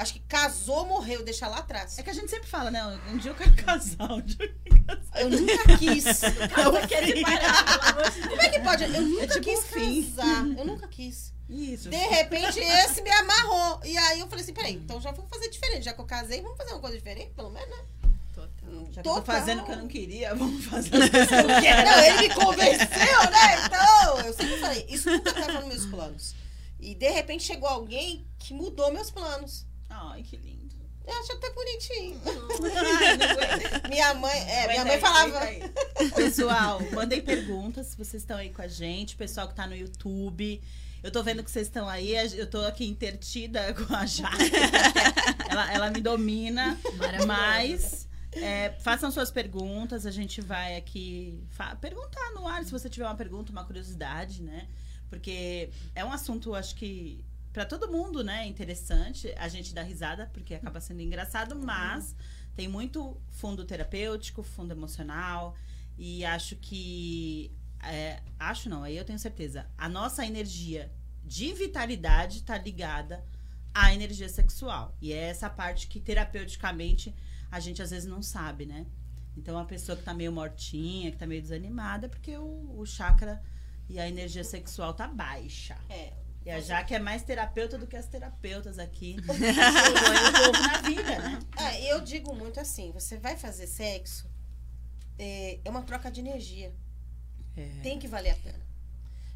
Acho que casou, morreu, deixa lá atrás. É que a gente sempre fala, né? Um dia eu quero (laughs) casar, um dia eu quero casar. Eu nunca quis. (laughs) Ela quer separar, pelo amor de Deus. Como é que pode? Eu nunca tipo quis fim. casar. Eu nunca quis. Isso. De repente, esse me amarrou. E aí eu falei assim, peraí, então já vou fazer diferente. Já que eu casei, vamos fazer uma coisa diferente, pelo menos, né? Total. Já eu tô fazendo o que eu não queria, vamos fazer o que eu quero. (laughs) Não, ele me convenceu, né? Então, eu sempre falei, isso nunca estava nos meus planos. E de repente chegou alguém que mudou meus planos. Ai, que lindo. Eu acho até bonitinho. Ai. (laughs) Minha mãe, é, minha Aguenta mãe aí, falava. Pessoal, mandem perguntas se vocês estão aí com a gente. Pessoal que tá no YouTube. Eu tô vendo que vocês estão aí. Eu tô aqui intertida (laughs) com a Jaque. ela, ela me domina. Mas é, façam suas perguntas. A gente vai aqui perguntar no ar se você tiver uma pergunta, uma curiosidade, né? Porque é um assunto, acho que. Pra todo mundo, né? Interessante. A gente dá risada, porque acaba sendo engraçado, mas tem muito fundo terapêutico, fundo emocional. E acho que. é, acho não, aí eu tenho certeza. A nossa energia de vitalidade está ligada à energia sexual. E é essa parte que terapeuticamente a gente às vezes não sabe, né? Então a pessoa que tá meio mortinha, que tá meio desanimada, é porque o, o chakra e a energia sexual tá baixa. É, E a Jaque é mais terapeuta do que as terapeutas aqui. (laughs) Põe o povo na vida, né? É, eu digo muito assim, você vai fazer sexo, é, é uma troca de energia. Tem que valer a pena.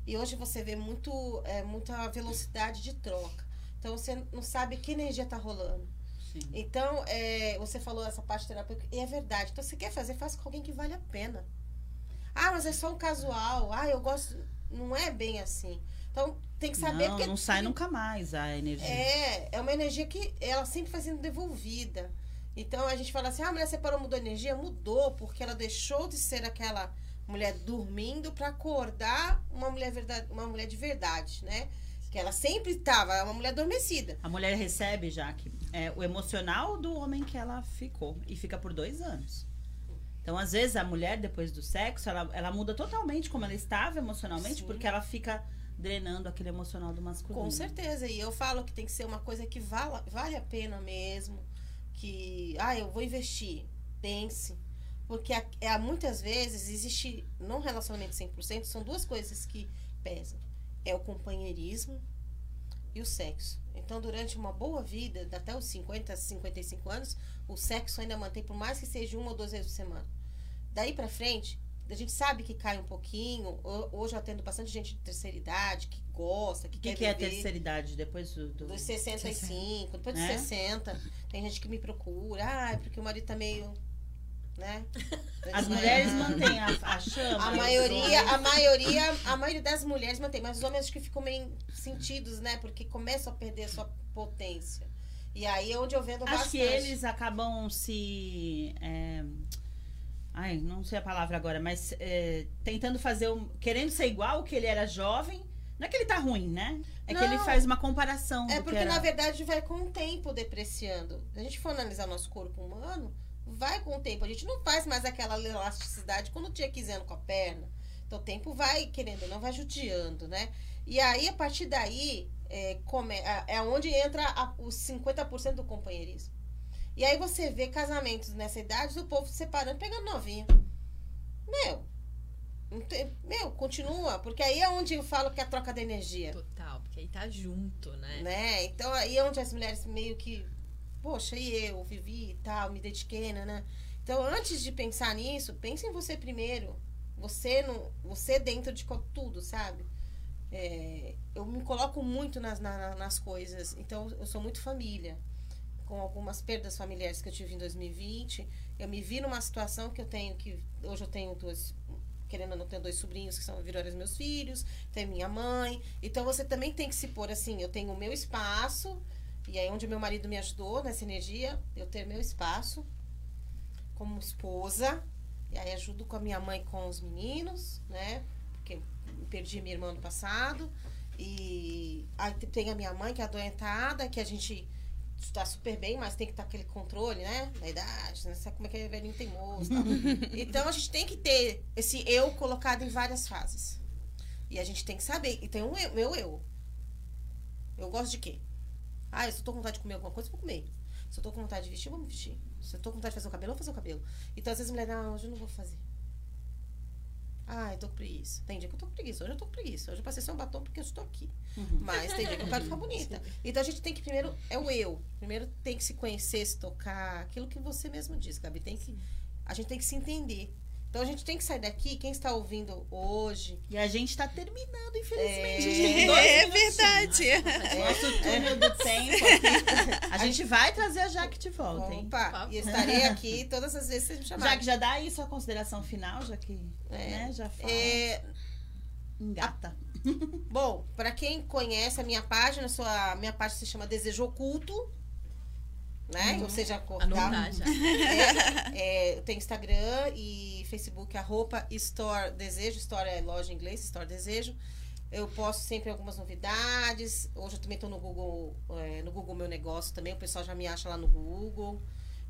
E hoje você vê muito, é, muita velocidade de troca. Então você não sabe que energia tá rolando. Sim. Então, é, você falou essa parte terapêutica, e é verdade. Então, você quer fazer, faz com alguém que vale a pena. Ah, mas é só um casual. Ah, eu gosto. Não é bem assim. Então, tem que saber não, porque. não sai nunca mais a energia. É, é uma energia que ela sempre vai sendo devolvida. Então a gente fala assim: ah, a mulher separou, mudou a energia? Mudou, porque ela deixou de ser aquela mulher dormindo para acordar uma mulher, verdade, uma mulher de verdade, né? Que ela sempre estava, uma mulher adormecida. A mulher recebe, Jaque, é, o emocional do homem que ela ficou. E fica por dois anos. Então, às vezes, a mulher, depois do sexo, ela, ela muda totalmente como ela estava emocionalmente, Sim. porque ela fica drenando aquele emocional do masculino. Com certeza. E eu falo que tem que ser uma coisa que vala, vale a pena mesmo. Que, ah, eu vou investir. Pense. Porque há- é, muitas vezes existe, num relacionamento 100%, são duas coisas que pesam. É o companheirismo e o sexo. Então, durante uma boa vida, até os 50, 55 anos, o sexo ainda mantém, por mais que seja uma ou duas vezes por semana. Daí pra frente, a gente sabe que cai um pouquinho. Ho- Hoje eu atendo bastante gente de terceira idade que gosta, que, O que, quer que é terceira idade? Depois do. do- Dos 65, depois dos É? 60. Tem gente que me procura. Ah, é porque o marido tá meio. Né? As mulheres mantêm a, a chama. A maioria, a maioria, a maioria das mulheres mantém, mas os homens acho que ficam meio sentidos, né? Porque começam a perder a sua potência. E aí é onde eu vendo Acho bastante. que eles acabam se. é, Ai, não sei a palavra agora, mas é, tentando fazer. Um... Querendo ser igual que ele era jovem. Não é que ele tá ruim, né? É que ele Não. faz uma comparação. É porque, que era... na verdade, vai com o tempo depreciando. Se a gente for analisar nosso corpo humano, vai com o tempo. A gente não faz mais aquela elasticidade quando tinha 15 anos com a perna. Então, o tempo vai, querendo não, vai judiando, né? E aí, a partir daí, é, come, é é onde entra a- os 50% do companheirismo. E aí você vê casamentos nessa idade do povo se separando, pegando novinha. Meu, tem- meu, continua. Porque aí é onde eu falo que é a troca da energia Total, porque aí tá junto, né? né? Então aí é onde as mulheres meio que, poxa, e eu vivi e tal, me dediquei, né, né? Então, antes de pensar nisso, pense em você primeiro. Você no, você dentro de tudo, sabe? É, eu me coloco muito nas, na- nas coisas. Então, eu sou muito família. Com algumas perdas familiares que eu tive em 2020, eu me vi numa situação que eu tenho que. Hoje eu tenho duas. Querendo ou não, tenho dois sobrinhos que são viraram meus filhos, tem minha mãe. Então você também tem que se pôr assim: eu tenho o meu espaço, e aí onde meu marido me ajudou nessa energia, eu ter meu espaço como esposa, e aí ajudo com a minha mãe com os meninos, né? Porque perdi minha irmã no passado. E aí tem a minha mãe que é adoentada, que a gente está super bem, mas tem que estar aquele controle, né? Da idade, né? Sabe como é que é velhinho teimoso e tal. (laughs) Então a gente tem que ter esse eu colocado em várias fases. E a gente tem que saber. E tem um eu, meu eu. Eu gosto de quê? Ah, se eu tô com vontade de comer alguma coisa, eu vou comer. Se eu tô com vontade de vestir, vou me vestir. Se eu tô com vontade de fazer o cabelo, eu vou fazer o cabelo. Então, às vezes, a mulher, não, hoje eu não vou fazer. Ah, eu tô com preguiça. Tem dia que eu tô com preguiça. Hoje eu tô com preguiça. Hoje eu passei só um batom porque eu estou aqui. Mas tem dia que eu quero ficar (laughs) bonita. Então a gente tem que primeiro. É o eu. Primeiro tem que se conhecer, se tocar. Aquilo que você mesmo diz, Gabi. Tem que, a gente tem que se entender. Então a gente tem que sair daqui. Quem está ouvindo hoje. E a gente tá terminando, infelizmente. É. A gente É verdade. Nosso túnel do tempo aqui. A gente vai trazer a Jaque de volta, hein? Opa, e estarei aqui todas as vezes que vocês me chamarem. Jaque, já dá aí sua consideração final, já que né, já fala. É, Engata. Bom, para quem conhece a minha página, sua minha página se chama Desejo Oculto, né? Ou seja, Anotar já. É, é, eu tenho Instagram e Facebook, a roupa Store Desejo. Store é loja em inglês, Store Desejo. Eu posto sempre algumas novidades. Hoje eu também estou no Google, é, no Google Meu Negócio também. O pessoal já me acha lá no Google.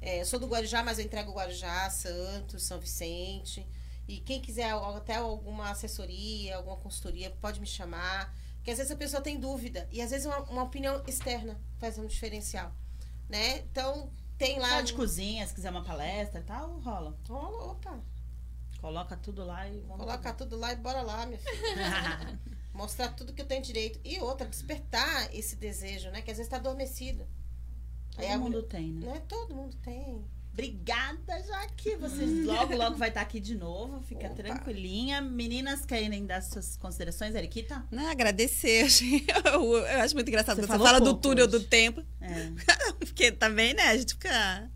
É, eu sou do Guarujá, mas eu entrego Guarujá, Santos, São Vicente. E quem quiser até alguma assessoria, alguma consultoria, pode me chamar. Porque às vezes a pessoa tem dúvida. E às vezes uma, uma opinião externa faz um diferencial. Né? Então, tem lá. Sala de cozinha, se quiser uma palestra e tal, rola. Rola, opa. Coloca tudo lá e vamos. Coloca tudo lá e bora lá, minha filha. (laughs) Mostrar tudo que eu tenho direito. E outra, despertar esse desejo, né? Que às vezes tá adormecido. Todo Aí mundo mulher- tem, né? Né? Todo mundo tem. Obrigada, Jaque. Vocês logo, logo vai estar aqui de novo. Fica Opa. tranquilinha. Meninas, querem dar suas considerações, Eriquita? Não, agradecer. (laughs) Eu, eu acho muito engraçado Você você fala do túnel hoje. do tempo. É. (laughs) Porque também, né, a gente fica.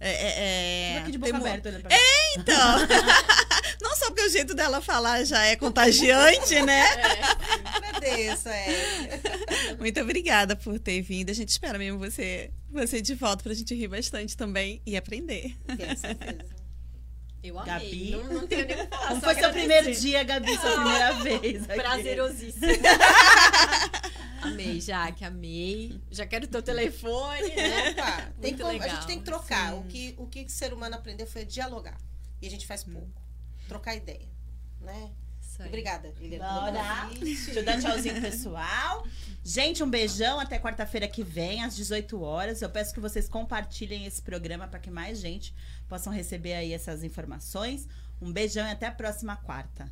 É, é, é, aqui de tem boca mu- aberta olhando pra cá. Então. (laughs) Não só porque o jeito dela falar já é contagiante, né? Agradeço, é. Muito obrigada por ter vindo. A gente espera mesmo você, você de volta pra gente rir bastante também e aprender. Com certeza. Eu amei. Gabi? Não, não tenho nem o que falar. Como só foi seu primeiro dia, Gabi? Sua primeira vez aqui. Prazerosíssimo. (laughs) amei, Jaque, amei. Já quero teu telefone, né? Opa, tem como- a legal, gente tem que trocar. sim. O que, o que o ser humano aprendeu foi dialogar. E a gente faz pouco. Trocar ideia. Né? Obrigada, Liliana. Bora. Deixa eu dar tchauzinho pessoal. Gente, um beijão até quarta-feira que vem, às 18 horas. Eu peço que vocês compartilhem esse programa para que mais gente possam receber aí essas informações. Um beijão e até a próxima quarta.